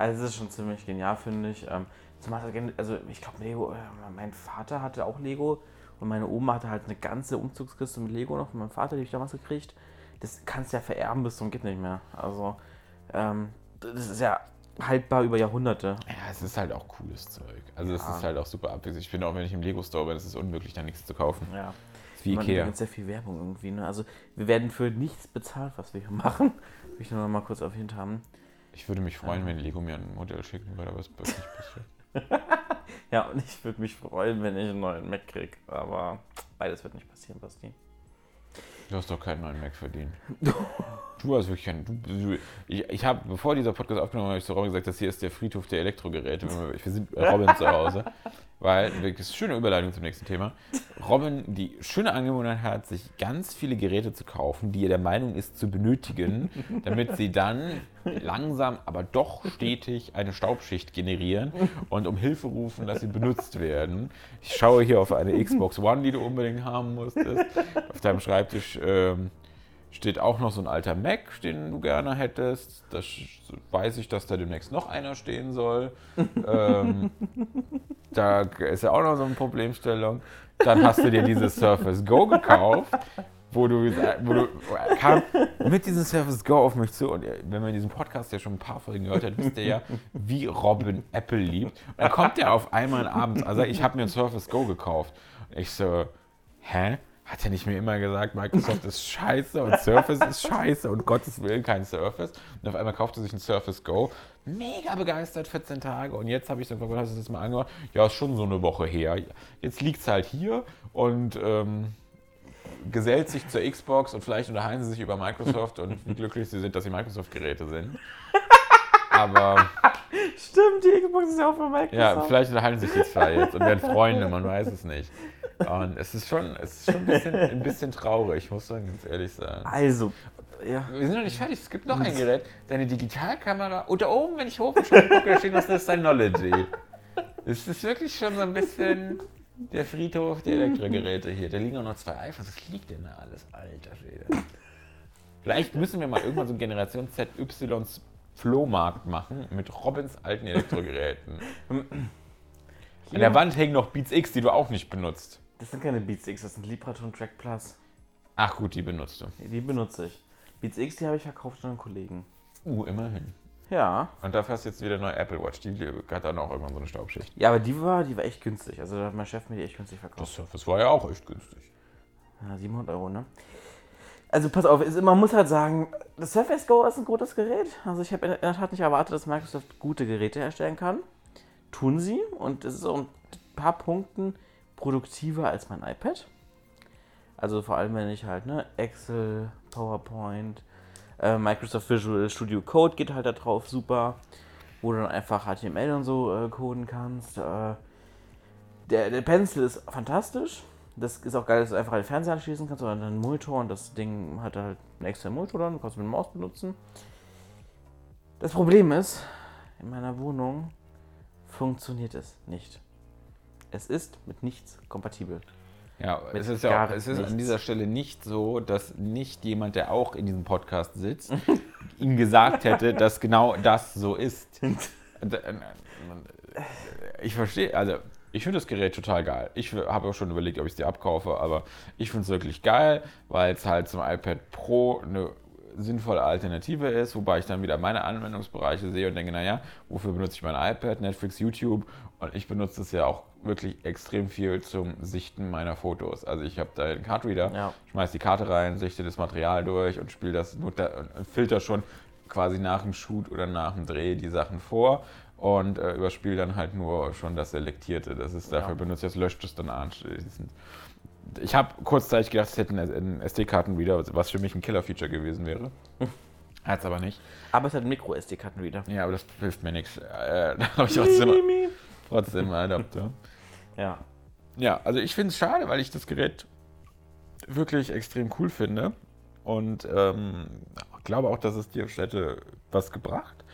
Also es ist schon ziemlich genial, finde ich. Ähm, zumal, also ich glaube, Lego, äh, mein Vater hatte auch Lego und meine Oma hatte halt eine ganze Umzugskiste mit Lego noch von meinem Vater, die ich damals gekriegt. Das kannst du ja vererben bis zum geht nicht mehr. Also ähm, das ist ja haltbar über Jahrhunderte. Ja, es ist halt auch cooles Zeug. Also es Ja. ist halt auch super abwechslungsreich. Ich finde auch, wenn ich im Lego-Store bin, ist es unmöglich, da nichts zu kaufen. Ja. Ist wie Man, Ikea. gibt sehr viel Werbung irgendwie. Ne? Also wir werden für nichts bezahlt, was wir hier machen. Will ich nur noch mal kurz erwähnt haben. Ich würde mich freuen, wenn Lego mir ein Modell schicken würde, aber es wird nicht passieren. Ja, und ich würde mich freuen, wenn ich einen neuen Mac kriege. Aber beides wird nicht passieren, Basti. Du hast doch keinen neuen Mac verdient. Du hast wirklich keinen. Du, du, ich ich habe, bevor dieser Podcast aufgenommen habe ich zu Robin gesagt, das hier ist der Friedhof der Elektrogeräte. Wir sind bei Robin zu Hause. Weil, eine schöne Überleitung zum nächsten Thema. Robin die schöne Angewohnheit hat, sich ganz viele Geräte zu kaufen, die er der Meinung ist zu benötigen, damit sie dann langsam, aber doch stetig eine Staubschicht generieren und um Hilfe rufen, dass sie benutzt werden. Ich schaue hier auf eine Xbox One, die du unbedingt haben musstest. Auf deinem Schreibtisch ähm, steht auch noch so ein alter Mac, den du gerne hättest. Da weiß ich, dass da demnächst noch einer stehen soll. ähm, da ist ja auch noch so eine Problemstellung. Dann hast du dir dieses Surface Go gekauft, wo du, wo du kam mit diesem Surface Go auf mich zu. Und wenn man diesen Podcast ja schon ein paar Folgen gehört hat, wisst ihr ja, wie Robin Apple liebt. Und dann kommt er auf einmal abends, also ich habe mir ein Surface Go gekauft. Ich so, hä? Hat er nicht mir immer gesagt, Microsoft ist scheiße und Surface ist scheiße und Gottes Willen kein Surface. Und auf einmal kaufte er sich ein Surface Go. Mega begeistert, 14 Tage. Und jetzt habe ich dann gefragt, hast du das mal angehört? Ja, ist schon so eine Woche her. Jetzt liegt es halt hier und ähm, gesellt sich zur Xbox und vielleicht unterhalten sie sich über Microsoft und wie glücklich sie sind, dass sie Microsoft-Geräte sind. Aber Stimmt, die Xbox ist ja auch für Microsoft. ja, vielleicht unterhalten sich die zwei jetzt und werden Freunde, man weiß es nicht. Und es ist schon, es ist schon ein, bisschen, ein bisschen traurig, muss man ganz ehrlich sagen. Also, ja. Wir sind noch nicht fertig, es gibt noch ein Gerät, deine Digitalkamera. Und da oben, wenn ich hoch gucke, da steht was, das Knowledge. Es ist wirklich schon so ein bisschen der Friedhof der Elektrogeräte hier. Da liegen auch noch zwei iPhones. Was liegt denn da alles? Alter Schwede. Vielleicht müssen wir mal irgendwann so einen Generation ZYs Flohmarkt machen mit Robins alten Elektrogeräten. An der Wand hängen noch Beats X, die du auch nicht benutzt. Das sind keine Beats X, das sind Libraton Track Plus. Ach gut, die benutzt du. Die benutze ich. Beats X, die habe ich verkauft an einen Kollegen. Uh, immerhin. Ja. Und dafür hast du jetzt wieder eine neue Apple Watch. Die hat dann auch irgendwann so eine Staubschicht. Ja, aber die war, die war echt günstig. Also da hat mein Chef mir die echt günstig Das verkauft. Surface war ja auch echt günstig. Ja, 700 Euro, ne? Also pass auf, ist, man muss halt sagen, das Surface Go ist ein gutes Gerät. Also ich habe in der Tat nicht erwartet, dass Microsoft gute Geräte herstellen kann. Tun sie und es ist auch ein paar Punkten produktiver als mein iPad. Also vor allem, wenn ich halt, ne, Excel, PowerPoint, äh, Microsoft Visual Studio Code geht halt da drauf super, wo du dann einfach HTML und so äh, coden kannst. Äh, Der, der Pencil ist fantastisch. Das ist auch geil, dass du einfach einen Fernseher anschließen kannst oder einen Monitor und das Ding hat halt einen extra Monitor dann, du kannst mit dem Maus benutzen. Das Problem ist, in meiner Wohnung funktioniert es nicht. Es ist mit nichts kompatibel. Ja, es ist ja auch, es ist nichts. an dieser Stelle nicht so, dass nicht jemand, der auch in diesem Podcast sitzt, ihm gesagt hätte, dass genau das so ist. Ich verstehe, also ich finde das Gerät total geil. Ich habe auch schon überlegt, ob ich es dir abkaufe, aber ich finde es wirklich geil, weil es halt zum iPad Pro eine sinnvolle Alternative ist, wobei ich dann wieder meine Anwendungsbereiche sehe und denke, naja, wofür benutze ich mein iPad, Netflix, YouTube und ich benutze es ja auch wirklich extrem viel zum Sichten meiner Fotos. Also ich habe da den Cardreader, Ja. schmeiß die Karte rein, sichte das Material durch und spiele das da, filter schon quasi nach dem Shoot oder nach dem Dreh die Sachen vor und äh, überspiele dann halt nur schon das Selektierte. Das ist dafür Ja. benutzt, das löscht es dann anschließend. Ich habe kurzzeitig gedacht, es hätte einen SD-Karten-Reader, was für mich ein Killer-Feature gewesen wäre. Hat es aber nicht. Aber es hat Micro-SD-Kartenreader. Ja, aber das hilft mir nichts. Äh, da habe ich trotzdem, trotzdem einen Adapter. Ja. Ja, also ich finde es schade, weil ich das Gerät wirklich extrem cool finde. Und ähm, glaube auch, dass es dir hätte was gebracht.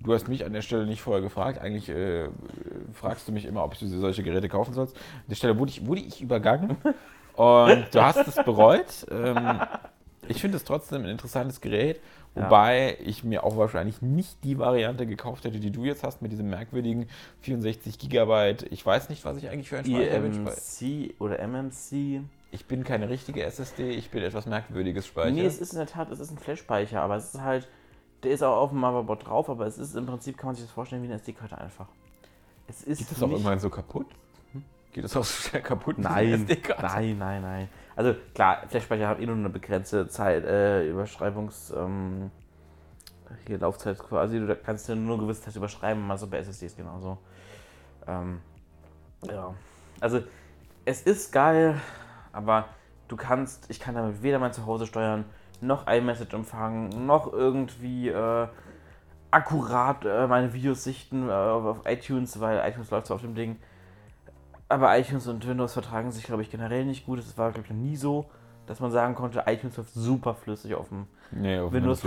Du hast mich an der Stelle nicht vorher gefragt. Eigentlich äh, fragst du mich immer, ob du solche Geräte kaufen sollst. An der Stelle wurde ich, wurde ich übergangen. Und du hast es bereut. Ähm, ich finde es trotzdem ein interessantes Gerät. Ja. Wobei ich mir auch wahrscheinlich nicht die Variante gekauft hätte, die du jetzt hast, mit diesem merkwürdigen 64 Gigabyte. Ich weiß nicht, was ich eigentlich für ein Speicher bin. EMC oder MMC. Ich bin keine richtige SSD, ich bin etwas merkwürdiges Speicher. Nee, es ist in der Tat, es ist ein Flash-Speicher, aber es ist halt, der ist auch auf dem Motherboard drauf, aber es ist im Prinzip, kann man sich das vorstellen, wie eine SD-Karte einfach. Es ist Geht das auch irgendwann so kaputt? Geht das auch so schnell kaputt? Nein, nein, nein, nein. Also klar, Flash-Speicher hat eh nur eine begrenzte Zeit, äh, Überschreibungs, ähm, hier Laufzeit quasi. Du kannst ja nur eine gewisse Zeit überschreiben, also bei SSDs genauso. Ähm, ja. Also, es ist geil, aber du kannst, ich kann damit weder mein Zuhause steuern, noch iMessage empfangen, noch irgendwie äh, akkurat äh, meine Videos sichten äh, auf iTunes, weil iTunes läuft zwar auf dem Ding. Aber iTunes und Windows vertragen sich, glaube ich, generell nicht gut. Es war, glaube ich, noch nie so, dass man sagen konnte, iTunes läuft super flüssig auf dem Nee, auf Windows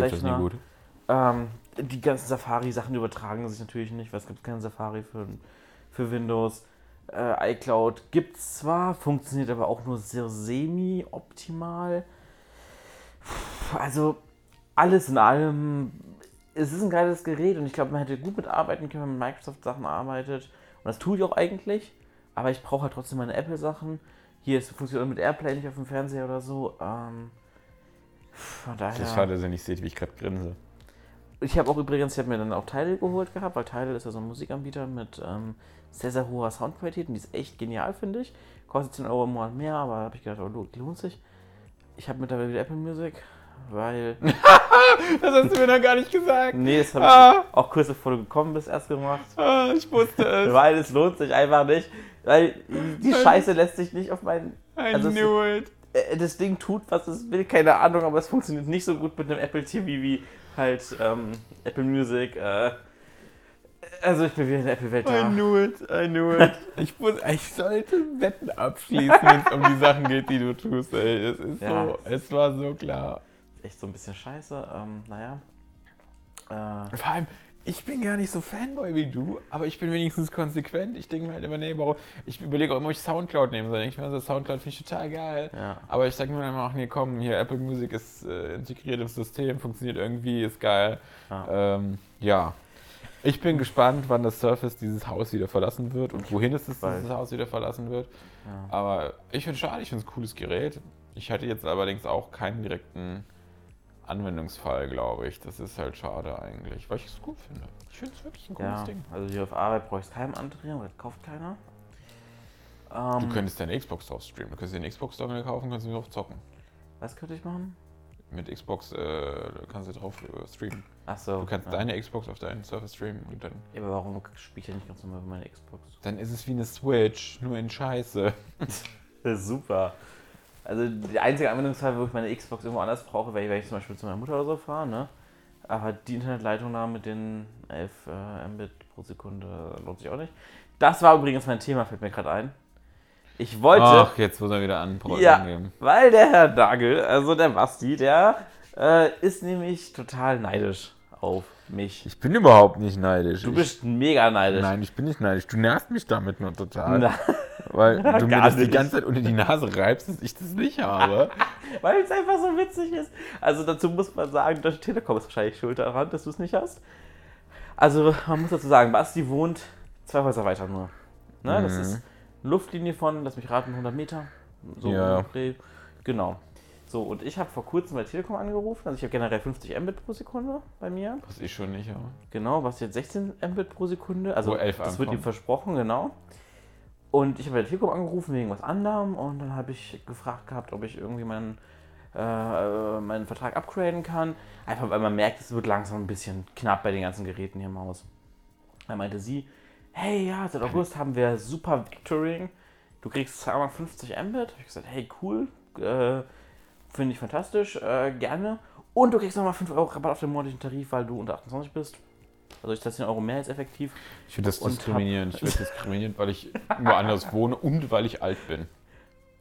ähm, die ganzen Safari-Sachen übertragen sich natürlich nicht, weil es gibt keinen Safari für, für Windows. Äh, iCloud gibt es zwar, funktioniert aber auch nur sehr semi-optimal. Also alles in allem, es ist ein geiles Gerät und ich glaube, man hätte gut mitarbeiten können, wenn man mit Microsoft-Sachen arbeitet. Und das tue ich auch eigentlich, aber ich brauche halt trotzdem meine Apple-Sachen. Hier es funktioniert mit Airplay nicht auf dem Fernseher oder so. Ähm, von daher. Das ist schade, dass ihr nicht seht, wie ich gerade grinse. Ich habe auch übrigens, ich habe mir dann auch Tidal geholt gehabt, weil Tidal ist ja so ein Musikanbieter mit ähm, sehr, sehr hoher Soundqualität und die ist echt genial, finde ich. Kostet 10 Euro im Monat mehr, aber habe ich gedacht, oh, lo- lohnt sich. Ich habe mittlerweile wieder Apple Music, weil. Das hast du mir noch gar nicht gesagt. Nee, das habe Ah. ich auch kurz bevor du gekommen bist erst gemacht. Ah, ich wusste es. Weil es lohnt sich einfach nicht. Weil die Scheiße lässt sich nicht auf meinen. I Also es- knew it. äh, das Ding tut, was es will, keine Ahnung, aber es funktioniert nicht so gut mit einem Apple TV wie halt ähm, Apple Music. Äh, also ich bin wieder in der Apple-Welt I knew it, I knew it. Ich, muss, ich sollte Wetten abschließen, wenn es um die Sachen geht, die du tust. Ey. Es, ist Ja. so, es war so klar. Echt so ein bisschen scheiße. Ähm, naja. Äh, Vor allem, ich bin gar nicht so Fanboy wie du, aber ich bin wenigstens konsequent. Ich denke mir halt immer, nee, warum? Ich überlege auch immer, ob ich Soundcloud nehmen soll. Ich meine, Soundcloud finde ich total geil. ja. Aber ich sage mir dann immer, ach nee, komm, hier Apple Music ist äh, integriert im System, funktioniert irgendwie, ist geil. Ja. Ähm, ja. Ich bin gespannt, wann das Surface dieses Haus wieder verlassen wird und wohin es das, Bald. dieses Haus wieder verlassen wird. ja. Aber ich finde es schade, ich finde es ein cooles Gerät. Ich hatte jetzt allerdings auch keinen direkten Anwendungsfall, glaube ich. Das ist halt schade eigentlich, weil ich es gut finde. Ich finde es wirklich ein cooles ja. Ding. Also hier auf Arbeit brauche ich es keinem andrehen, weil das kauft keiner. Du Ähm, könntest deine Xbox drauf streamen. Du könntest dir einen Xbox-Dongle kaufen, kannst du drauf zocken. was könnte ich machen? Mit Xbox äh, kannst du drauf äh, streamen. Achso. Du kannst ja. deine Xbox auf deinen Surface streamen und dann, Ja, aber warum spiele ich ja nicht ganz normal über meine Xbox? dann ist es wie eine Switch, nur in Scheiße. Super. Also die einzige Anwendungsfall, wo ich meine Xbox irgendwo anders brauche, wäre, wenn ich zum Beispiel zu meiner Mutter oder so fahre, ne? Aber die Internetleitung da mit den 11 äh, Mbit pro Sekunde lohnt sich auch nicht. Das war übrigens mein Thema, fällt mir gerade ein. Ich wollte. Ach, jetzt muss er wieder an ja, geben. weil der Herr Nagel, also der Basti, der äh, ist nämlich total neidisch auf mich. Ich bin überhaupt nicht neidisch. Du Ich- bist mega neidisch. Nein, ich bin nicht neidisch. Du nervst mich damit nur total. Na, Weil du mir das die nicht. ganze Zeit unter die Nase reibst, dass ich das nicht habe. weil es einfach so witzig ist. Also dazu muss man sagen, Deutsche Telekom ist wahrscheinlich schuld daran, dass du es nicht hast. Also man muss dazu sagen, Basti wohnt zwei Häuser weiter nur. Ne? Das Mhm. ist eine Luftlinie von, lass mich raten, 100 Meter. So Ja. Genau. So, und ich habe vor kurzem bei Telekom angerufen. Also ich habe generell 50 Mbit pro Sekunde bei mir. Was ich schon nicht habe. Genau, was jetzt 16 Mbit pro Sekunde. Also Wo 11 das wird ihm versprochen, genau. Und ich habe bei der Telekom angerufen wegen was anderem und dann habe ich gefragt gehabt, ob ich irgendwie meinen, äh, meinen Vertrag upgraden kann. Einfach weil man merkt, es wird langsam ein bisschen knapp bei den ganzen Geräten hier im Haus. Da meinte sie, hey ja, seit August haben wir super Vectoring. Du kriegst 250 Mbit. Hab ich gesagt, hey cool, äh, finde ich fantastisch, äh, gerne. Und du kriegst nochmal 5 Euro Rabatt auf den monatlichen Tarif, weil du unter 28 bist. Also ich 10 Euro mehr als effektiv. Ich finde das Und diskriminierend. Ich werde diskriminiert, weil ich woanders wohne und weil ich alt bin.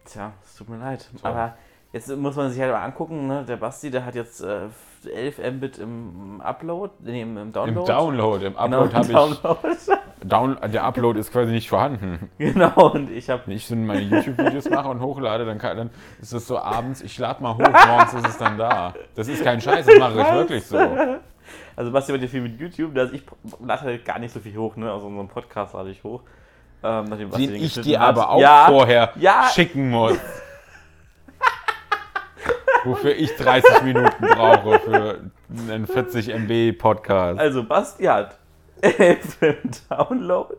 Tja, es tut mir leid. So. Aber jetzt muss man sich halt mal angucken, ne? der Basti, der hat jetzt äh, 11 Mbit im Upload, nee, im, im Download. Im Download, im Genau, Upload im habe ich. Down, der Upload ist quasi nicht vorhanden. genau, und ich habe Wenn ich so meine YouTube-Videos mache und hochlade, dann, kann, dann ist es so abends, ich lade mal hoch, morgens ist es dann da. Das ist kein Scheiß, das mache ich wirklich so. Also Basti macht ja viel mit YouTube, also ich lade halt gar nicht so viel hoch, ne? Also unseren Podcast lade ich hoch. Ähm, nachdem Basti Den den ich dir hat. aber auch ja, vorher ja. schicken muss. Wofür ich 30 Minuten brauche für einen 40 MB Podcast. Also Basti hat 11 im Download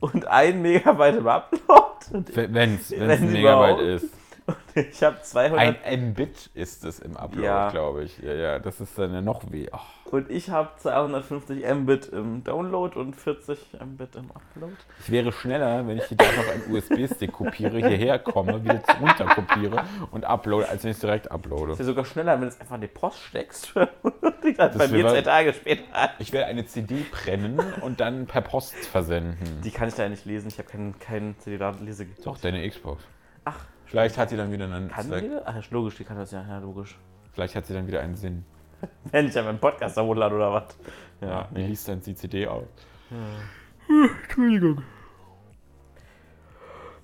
und 1 Megabyte im Upload. Wenn es Wenn ein Megabyte überhaupt. Ist. ich habe 200 Ein Mbit ist es im Upload, Ja. glaube ich. Ja, ja, das ist dann ja noch weh. Ach, und ich habe 250 Mbit im Download und 40 Mbit im Upload. ich wäre schneller, wenn ich hier noch einen USB-Stick kopiere, hierher komme, wieder runter kopiere und uploade, als wenn ich es direkt uploade. Ist ja sogar schneller, wenn du es einfach in die Post steckst. und die dann bei Das mir wäre- zwei Tage später. Ich werde eine CD brennen und dann per Post versenden. Die kann ich da nicht lesen. Ich habe keinen kein CD-Lesegerät. Doch, deine Xbox. Ach, Vielleicht hat sie dann wieder einen kann Zweck. Ach, ist logisch, die kann das ja. Ja, logisch. Vielleicht hat sie dann wieder einen Sinn. Wenn ich ja meinen Podcast da hochlade oder was. Ja, Ja, wie nee. liest dann die CD aus? Entschuldigung.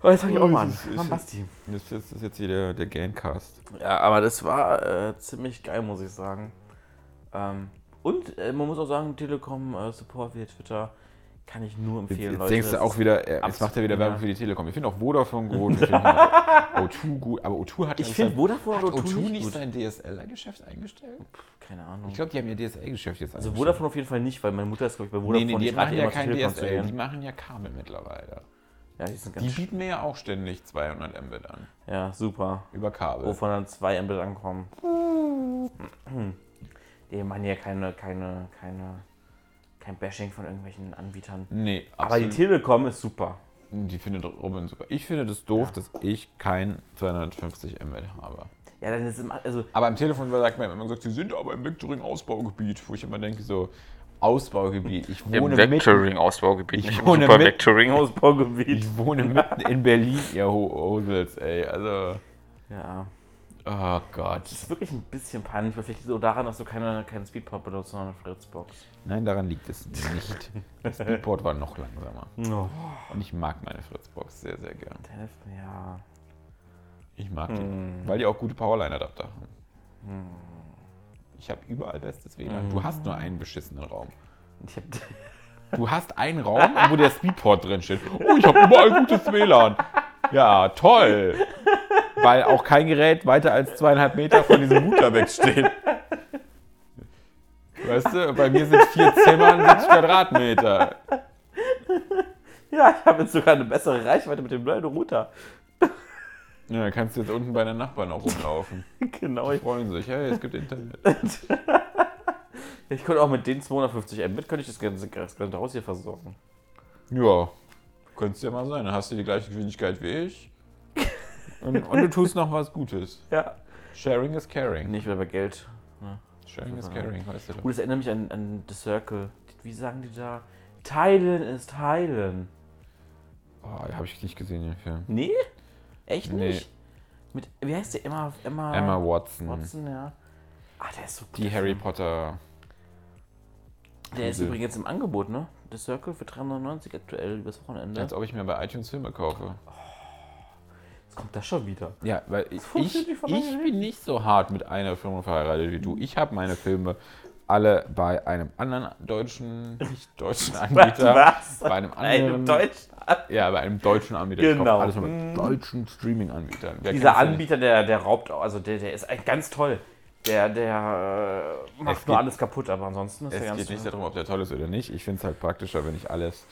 Oh, jetzt fange ich auch mal an. Das ist- Mann, Basti. Das ist, jetzt hier der, der Gancast. Ja, aber das war äh, ziemlich geil, muss ich sagen. Ähm, und äh, man muss auch sagen, Telekom äh, Support via Twitter kann ich nur Jetzt, empfehlen, jetzt Leute. denkst du auch wieder, äh, jetzt macht er wieder. Werbung für die Telekom. Ich finde auch Vodafone gut. Ich finde O2 gut. Aber O2 hat Ich finde Vodafone hat und O2 O2 nicht gut. sein DSL-Geschäft eingestellt? Keine Ahnung. Ich glaube, die haben ihr DSL-Geschäft jetzt also. Vodafone auf jeden Fall nicht, weil meine Mutter ist, glaube ich, bei Nee, Vodafone. nee, die Ich rate machen ja kein DSL, die machen ja Kabel mittlerweile. Ja, die Die bieten mir ja auch ständig 200 Mbit an. Ja, super. Über Kabel. Wovon dann zwei Mbit ankommen. Die machen ja keine, keine, keine, kein Bashing von irgendwelchen Anbietern. Nee, Aber die. Telekom ist super. Die findet Robin super. Ich finde das doof, dass ich kein 250 Mbit habe. Ja, dann ist immer, also Aber am Telefon sagt man immer gesagt, sie sind aber im Vectoring-Ausbaugebiet, wo ich immer denke, so, Ausbaugebiet. Ich wohne mitten, Vectoring-Ausbaugebiet, Ich nicht im Super Vectoring-Ausbaugebiet. ich wohne mitten in Berlin, ihr Ho- Hosels, ey. Also, Ja. Oh Gott. Das ist wirklich ein bisschen peinlich, weil vielleicht so daran, dass du keine, keinen Speedport benutzt, sondern eine Fritzbox. Nein, daran liegt es nicht. Das Speedport war noch langsamer. No. Und ich mag meine Fritzbox sehr, sehr gern. Ja. Ich mag die. Hm. Weil die auch gute Powerline-Adapter haben. Ich habe überall bestes WLAN. Hm. Du hast nur einen beschissenen Raum. Ich hab, Du hast einen Raum, wo der Speedport drin steht. Oh, ich habe überall gutes WLAN. Ja, toll. Weil auch kein Gerät weiter als zweieinhalb Meter von diesem Router wegsteht. Weißt du, bei mir sind vier Zimmer und 70 Quadratmeter. ja, ich habe jetzt sogar eine bessere Reichweite mit dem neuen Router. Ja, dann kannst du jetzt unten bei den Nachbarn auch rumlaufen. genau. Die Ich, freuen sich. Hey, es gibt Internet. ich könnte auch mit den 250 Mbit könnte ich das ganze, das ganze Haus hier versorgen. Ja, könnte es ja mal sein. Dann hast du die gleiche Geschwindigkeit wie ich. Und, und du tust noch was Gutes. Ja. Sharing is caring. Nicht mehr bei Geld. Sharing is caring, weißt du doch. Gut, das erinnert mich an, an The Circle. Wie sagen die da? Teilen ist heilen. Oh, Oh, habe ich nicht gesehen, den Film. Nee? Echt Nee. nicht? Mit, wie heißt der? Emma, Emma, Emma Watson. Watson, ja. Ah, der ist so gut. Die Harry Film. Potter. Der ist übrigens im Angebot, ne? The Circle für 3,99 aktuell übers Wochenende. Als ob ich mir bei iTunes Filme kaufe. Jetzt kommt das schon wieder. Ja, weil ich, ich, bin nicht so hart mit einer Firma verheiratet wie du. Ich habe meine Filme alle bei einem anderen deutschen, nicht deutschen Anbieter. Was? Bei einem Einem anderen. Deutschen. Ja, bei einem deutschen Anbieter. Genau. Alles nur mit Mm. deutschen Streaming-Anbietern. Dieser? Anbieter, der, der raubt also der, der ist ganz toll. Der, der äh, macht Es nur geht- alles kaputt, aber ansonsten ist er Es ganz geht nicht toll. darum, ob der toll ist oder nicht. Ich finde es halt praktischer, wenn ich alles,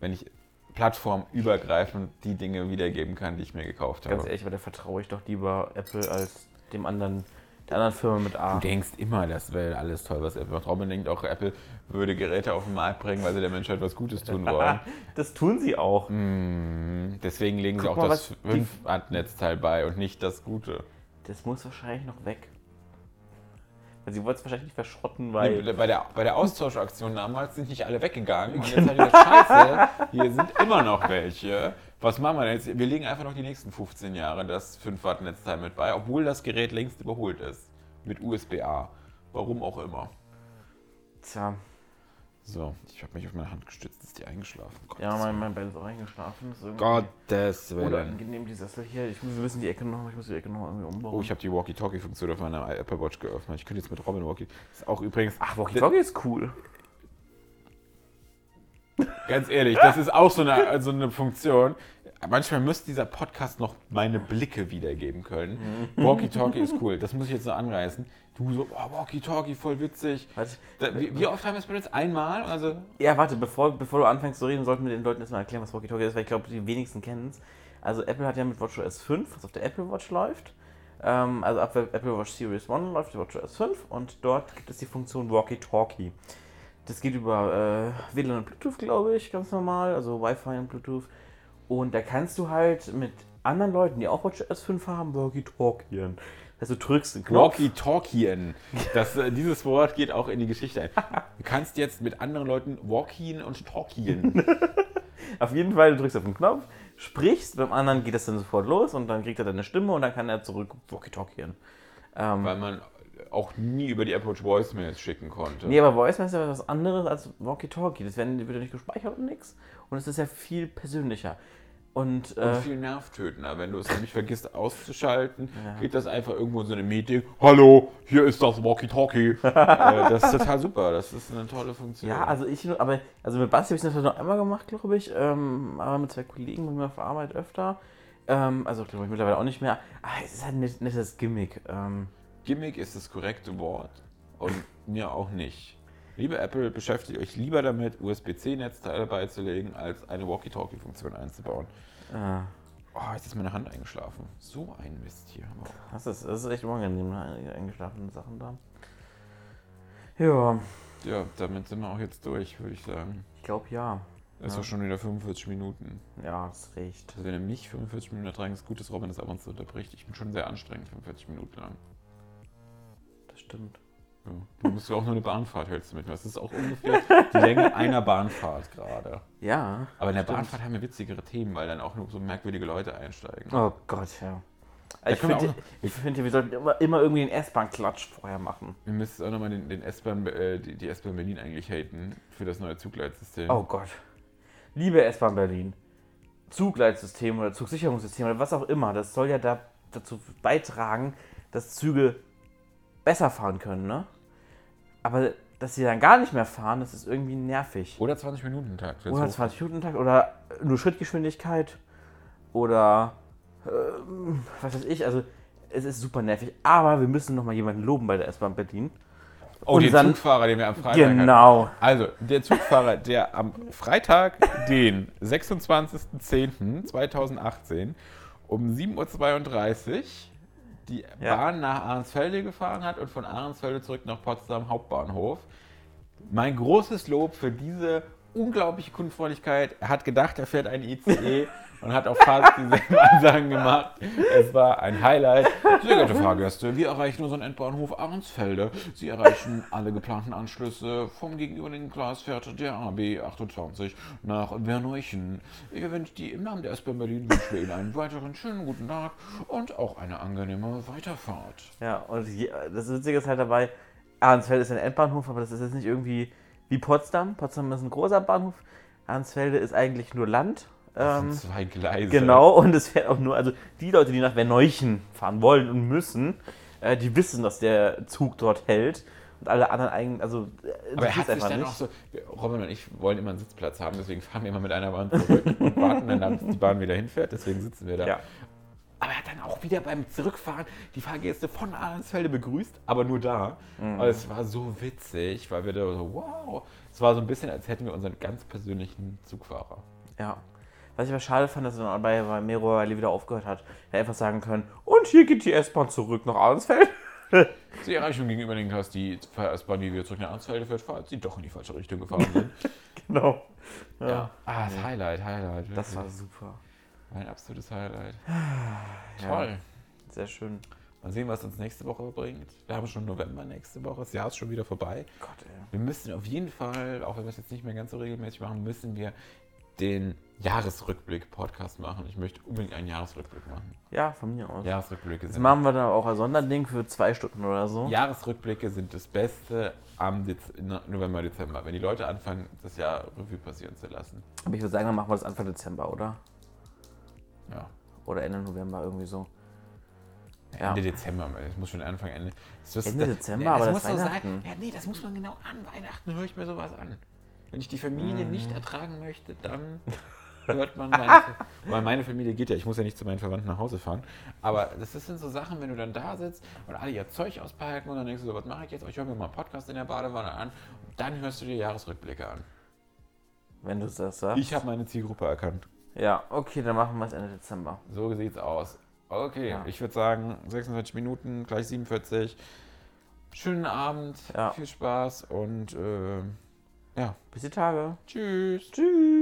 wenn ich plattformübergreifend die Dinge wiedergeben kann, die ich mir gekauft Ganz habe. ehrlich, aber da vertraue ich doch lieber Apple als dem anderen, der anderen Firma mit A. Du denkst immer, das wäre alles toll, was Apple macht. Robin denkt auch, Apple würde Geräte auf den Markt bringen, weil sie der Menschheit was Gutes tun wollen. Das tun sie auch. Mm, Deswegen legen sie Guck auch mal, das was die- 5-Watt-Netzteil bei und nicht das Gute. Das muss wahrscheinlich noch weg. Weil sie wollten es wahrscheinlich nicht verschrotten, weil. Nee, bei, der, bei der Austauschaktion damals sind nicht alle weggegangen. Und jetzt halt wieder Scheiße, hier sind immer noch welche. Was machen wir denn jetzt? Wir legen einfach noch die nächsten 15 Jahre das 5-Watt-Netzteil mit bei, obwohl das Gerät längst überholt ist. Mit USB-A. Warum auch immer. Tja, So, ich habe mich auf meine Hand gestützt, ist die eingeschlafen. ja, Gottes mein, mein Bein ist auch eingeschlafen. Ist Gottes Willen. Unangenehm, die Sessel hier. Ich muss, wir müssen die Ecke noch, ich muss die Ecke noch irgendwie umbauen. Oh, ich habe die Walkie-Talkie-Funktion auf meiner Apple Watch geöffnet. Ich könnte jetzt mit Robin Walkie. Das ist auch übrigens. Ach, Walkie Talkie ist cool. Ganz ehrlich, das ist auch so eine, so eine Funktion. Manchmal müsste dieser Podcast noch meine Blicke wiedergeben können. Walkie-Talkie ist cool, das muss ich jetzt so anreißen. Du so, oh, Walkie-Talkie, voll witzig. Warte, Da, wie, wie oft haben wir es benutzt? Einmal? Also, Ja, warte, bevor, bevor du anfängst zu reden, sollten wir den Leuten erstmal erklären, was Walkie Talkie ist, weil ich glaube, die wenigsten kennen es. Also Apple hat ja mit WatchOS 5, was auf der Apple Watch läuft, ähm, also ab der Apple Watch Series 1 läuft die WatchOS 5 und dort gibt es die Funktion Walkie Talkie. Das geht über äh, WLAN und Bluetooth, glaube ich, ganz normal, also Wi-Fi und Bluetooth. Und da kannst du halt mit anderen Leuten, die auch WatchOS 5 haben, Walkie Talkien. Also du drückst den Knopf. Walkie-Talkien. Das, äh, dieses Wort geht auch in die Geschichte ein. Du kannst jetzt mit anderen Leuten walkien und talkien. Auf jeden Fall, du drückst auf den Knopf, sprichst, beim anderen geht das dann sofort los und dann kriegt er deine Stimme und dann kann er zurück walkie-talkien. Ähm, Weil man auch nie über die Apple Watch Voicemails schicken konnte. nee, aber Voice ist ja was anderes als Walkie-Talkie. Das wird ja nicht gespeichert und nix. Und es ist ja viel persönlicher. Und, Und äh, viel nervtötender. Wenn du es nämlich vergisst auszuschalten, Ja. geht das einfach irgendwo in so einem Meeting. Hallo, hier ist das Walkie-Talkie. äh, das ist total super. Das ist eine tolle Funktion. ja, also ich, aber, also mit Basti habe ich das natürlich noch einmal gemacht, glaube ich. Ähm, aber mit zwei Kollegen bei mir auf der Arbeit öfter. Ähm, also, glaube ich, mittlerweile auch nicht mehr. Aber es ist halt ein net- nettes Gimmick. Ähm, Gimmick ist das korrekte Wort. Und mir auch nicht. Liebe Apple, beschäftigt euch lieber damit, USB-C-Netzteile beizulegen, als eine Walkie-Talkie-Funktion einzubauen. äh, Oh, jetzt ist meine Hand eingeschlafen. So ein Mist hier. Das ist, das ist echt unangenehm, ne? eingeschlafene Sachen da. Ja, Ja, damit sind wir auch jetzt durch, würde ich sagen. ich glaube ja. Ist Ja. doch schon wieder 45 Minuten. Ja, ist recht. Also wenn er nicht 45 Minuten ertragen, ist gut, dass Robin das ab und zu unterbricht. Ich bin schon sehr anstrengend, 45 Minuten lang. Das stimmt. Ja. Du musst ja auch nur eine Bahnfahrt hältst du mit. Das ist auch ungefähr die Länge einer Bahnfahrt gerade. Ja. Aber in der stimmt. Bahnfahrt haben wir witzigere Themen, weil dann auch nur so merkwürdige Leute einsteigen. Oh Gott, ja. Da Ich wir finde, ich finde, wir sollten immer, immer irgendwie den S-Bahn-Klatsch vorher machen. Wir müssen auch nochmal den, den S-Bahn, äh, die, die S-Bahn Berlin eigentlich haten für das neue Zugleitsystem. Oh Gott. Liebe S-Bahn Berlin, Zugleitsystem oder Zugsicherungssystem oder was auch immer, das soll ja da, dazu beitragen, dass Züge besser fahren können, ne? Aber dass sie dann gar nicht mehr fahren, das ist irgendwie nervig. Oder 20 Minuten Takt. Oder 20 Minuten Tag oder nur Schrittgeschwindigkeit oder ähm, was weiß ich, also es ist super nervig. Aber wir müssen noch mal jemanden loben bei der S-Bahn Berlin. Oh, den Zugfahrer, den wir am Freitag hatten. Genau. Also, der Zugfahrer, der am Freitag, den 26.10.2018 um 7.32 Uhr die Ja. Bahn nach Ahrensfelde gefahren hat und von Ahrensfelde zurück nach Potsdam Hauptbahnhof. Mein großes Lob für diese unglaubliche Kundenfreundlichkeit. Er hat gedacht, er fährt ein ICE. und hat auch fast dieselben Ansagen gemacht. Es war ein Highlight. Sehr geehrte Fahrgäste, wir erreichen unseren Endbahnhof Ahrensfelde. Sie erreichen alle geplanten Anschlüsse vom gegenüberliegenden Gleisfährt der AB 28 nach Verneuchen. Wir wünschen die im Namen der S-Bahn Berlin wünschen wir Ihnen einen weiteren schönen guten Tag und auch eine angenehme Weiterfahrt. Ja, und das Witzige ist halt dabei, Ahrensfelde ist ein Endbahnhof, aber das ist jetzt nicht irgendwie wie Potsdam. Potsdam ist ein großer Bahnhof. Ahrensfelde ist eigentlich nur Land. Das Ähm, sind zwei Gleise. genau, und es fährt auch nur, also die Leute, die nach Verneuchen fahren wollen und müssen, äh, die wissen, dass der Zug dort hält. Und alle anderen eigentlich, also äh, Aber er hat interessiert sich dann nicht. auch so, Robin und ich wollen immer einen Sitzplatz haben, deswegen fahren wir immer mit einer Bahn zurück und warten dann, bis die Bahn wieder hinfährt, deswegen sitzen wir da. Ja. Aber er hat dann auch wieder beim Zurückfahren die Fahrgäste von Ahrensfelde begrüßt, aber nur da. Mhm. Und es war so witzig, weil wir da so, wow. Es war so ein bisschen, als hätten wir unseren ganz persönlichen Zugfahrer. Ja. Was ich aber schade fand, dass er dann bei, bei Mero Rally wieder aufgehört hat. Er einfach sagen können, und hier geht die S-Bahn zurück nach Ahrensfeld. Die Erreichung gegenüber den Glas, die S-Bahn, die wieder zurück nach Ahrensfelde fährt, falls sie doch in die falsche Richtung gefahren sind. genau. ja. Ah, das Highlight, Highlight. Das war wirklich. super. ein absolutes Highlight. Ja. Toll. Sehr schön. Mal sehen, was uns nächste Woche bringt. Wir haben schon November nächste Woche. Das Jahr ist schon wieder vorbei. Gott, ey. Wir müssen auf jeden Fall, auch wenn wir es jetzt nicht mehr ganz so regelmäßig machen, müssen wir den Jahresrückblick-Podcast machen. Ich möchte unbedingt einen Jahresrückblick machen. Ja, von mir aus. Jahresrückblicke Das sind, machen wir dann auch als Sonderding für zwei Stunden oder so. Jahresrückblicke sind das Beste am Dez November, Dezember, wenn die Leute anfangen, das Jahr Revue passieren zu lassen. Aber ich würde sagen, dann machen wir das Anfang Dezember, oder? Ja. Oder Ende November irgendwie so. Ja. Ende Dezember, es muss schon Anfang Ende. Das Ende das- Dezember, nee, aber das muss so Weihnachten. sein. Ja, nee, das muss man genau an Weihnachten höre ich mir sowas an. Wenn ich die Familie nicht Mhm. ertragen möchte, dann hört man meine, weil meine Familie geht ja, ich muss ja nicht zu meinen Verwandten nach Hause fahren. Aber das sind so Sachen, wenn du dann da sitzt und alle ihr Zeug auspacken und dann denkst du so, was mache ich jetzt? Oh, Ich höre mir mal einen Podcast in der Badewanne an und dann hörst du dir Jahresrückblicke an. Wenn du das sagst. Ich habe meine Zielgruppe erkannt. Ja, okay, dann machen wir es Ende Dezember. So sieht's aus. Okay, Ja. ich würde sagen 26 Minuten, gleich 47. Schönen Abend, Ja. viel Spaß und äh, ja, Bis die Tage. tschüss. Tschüss.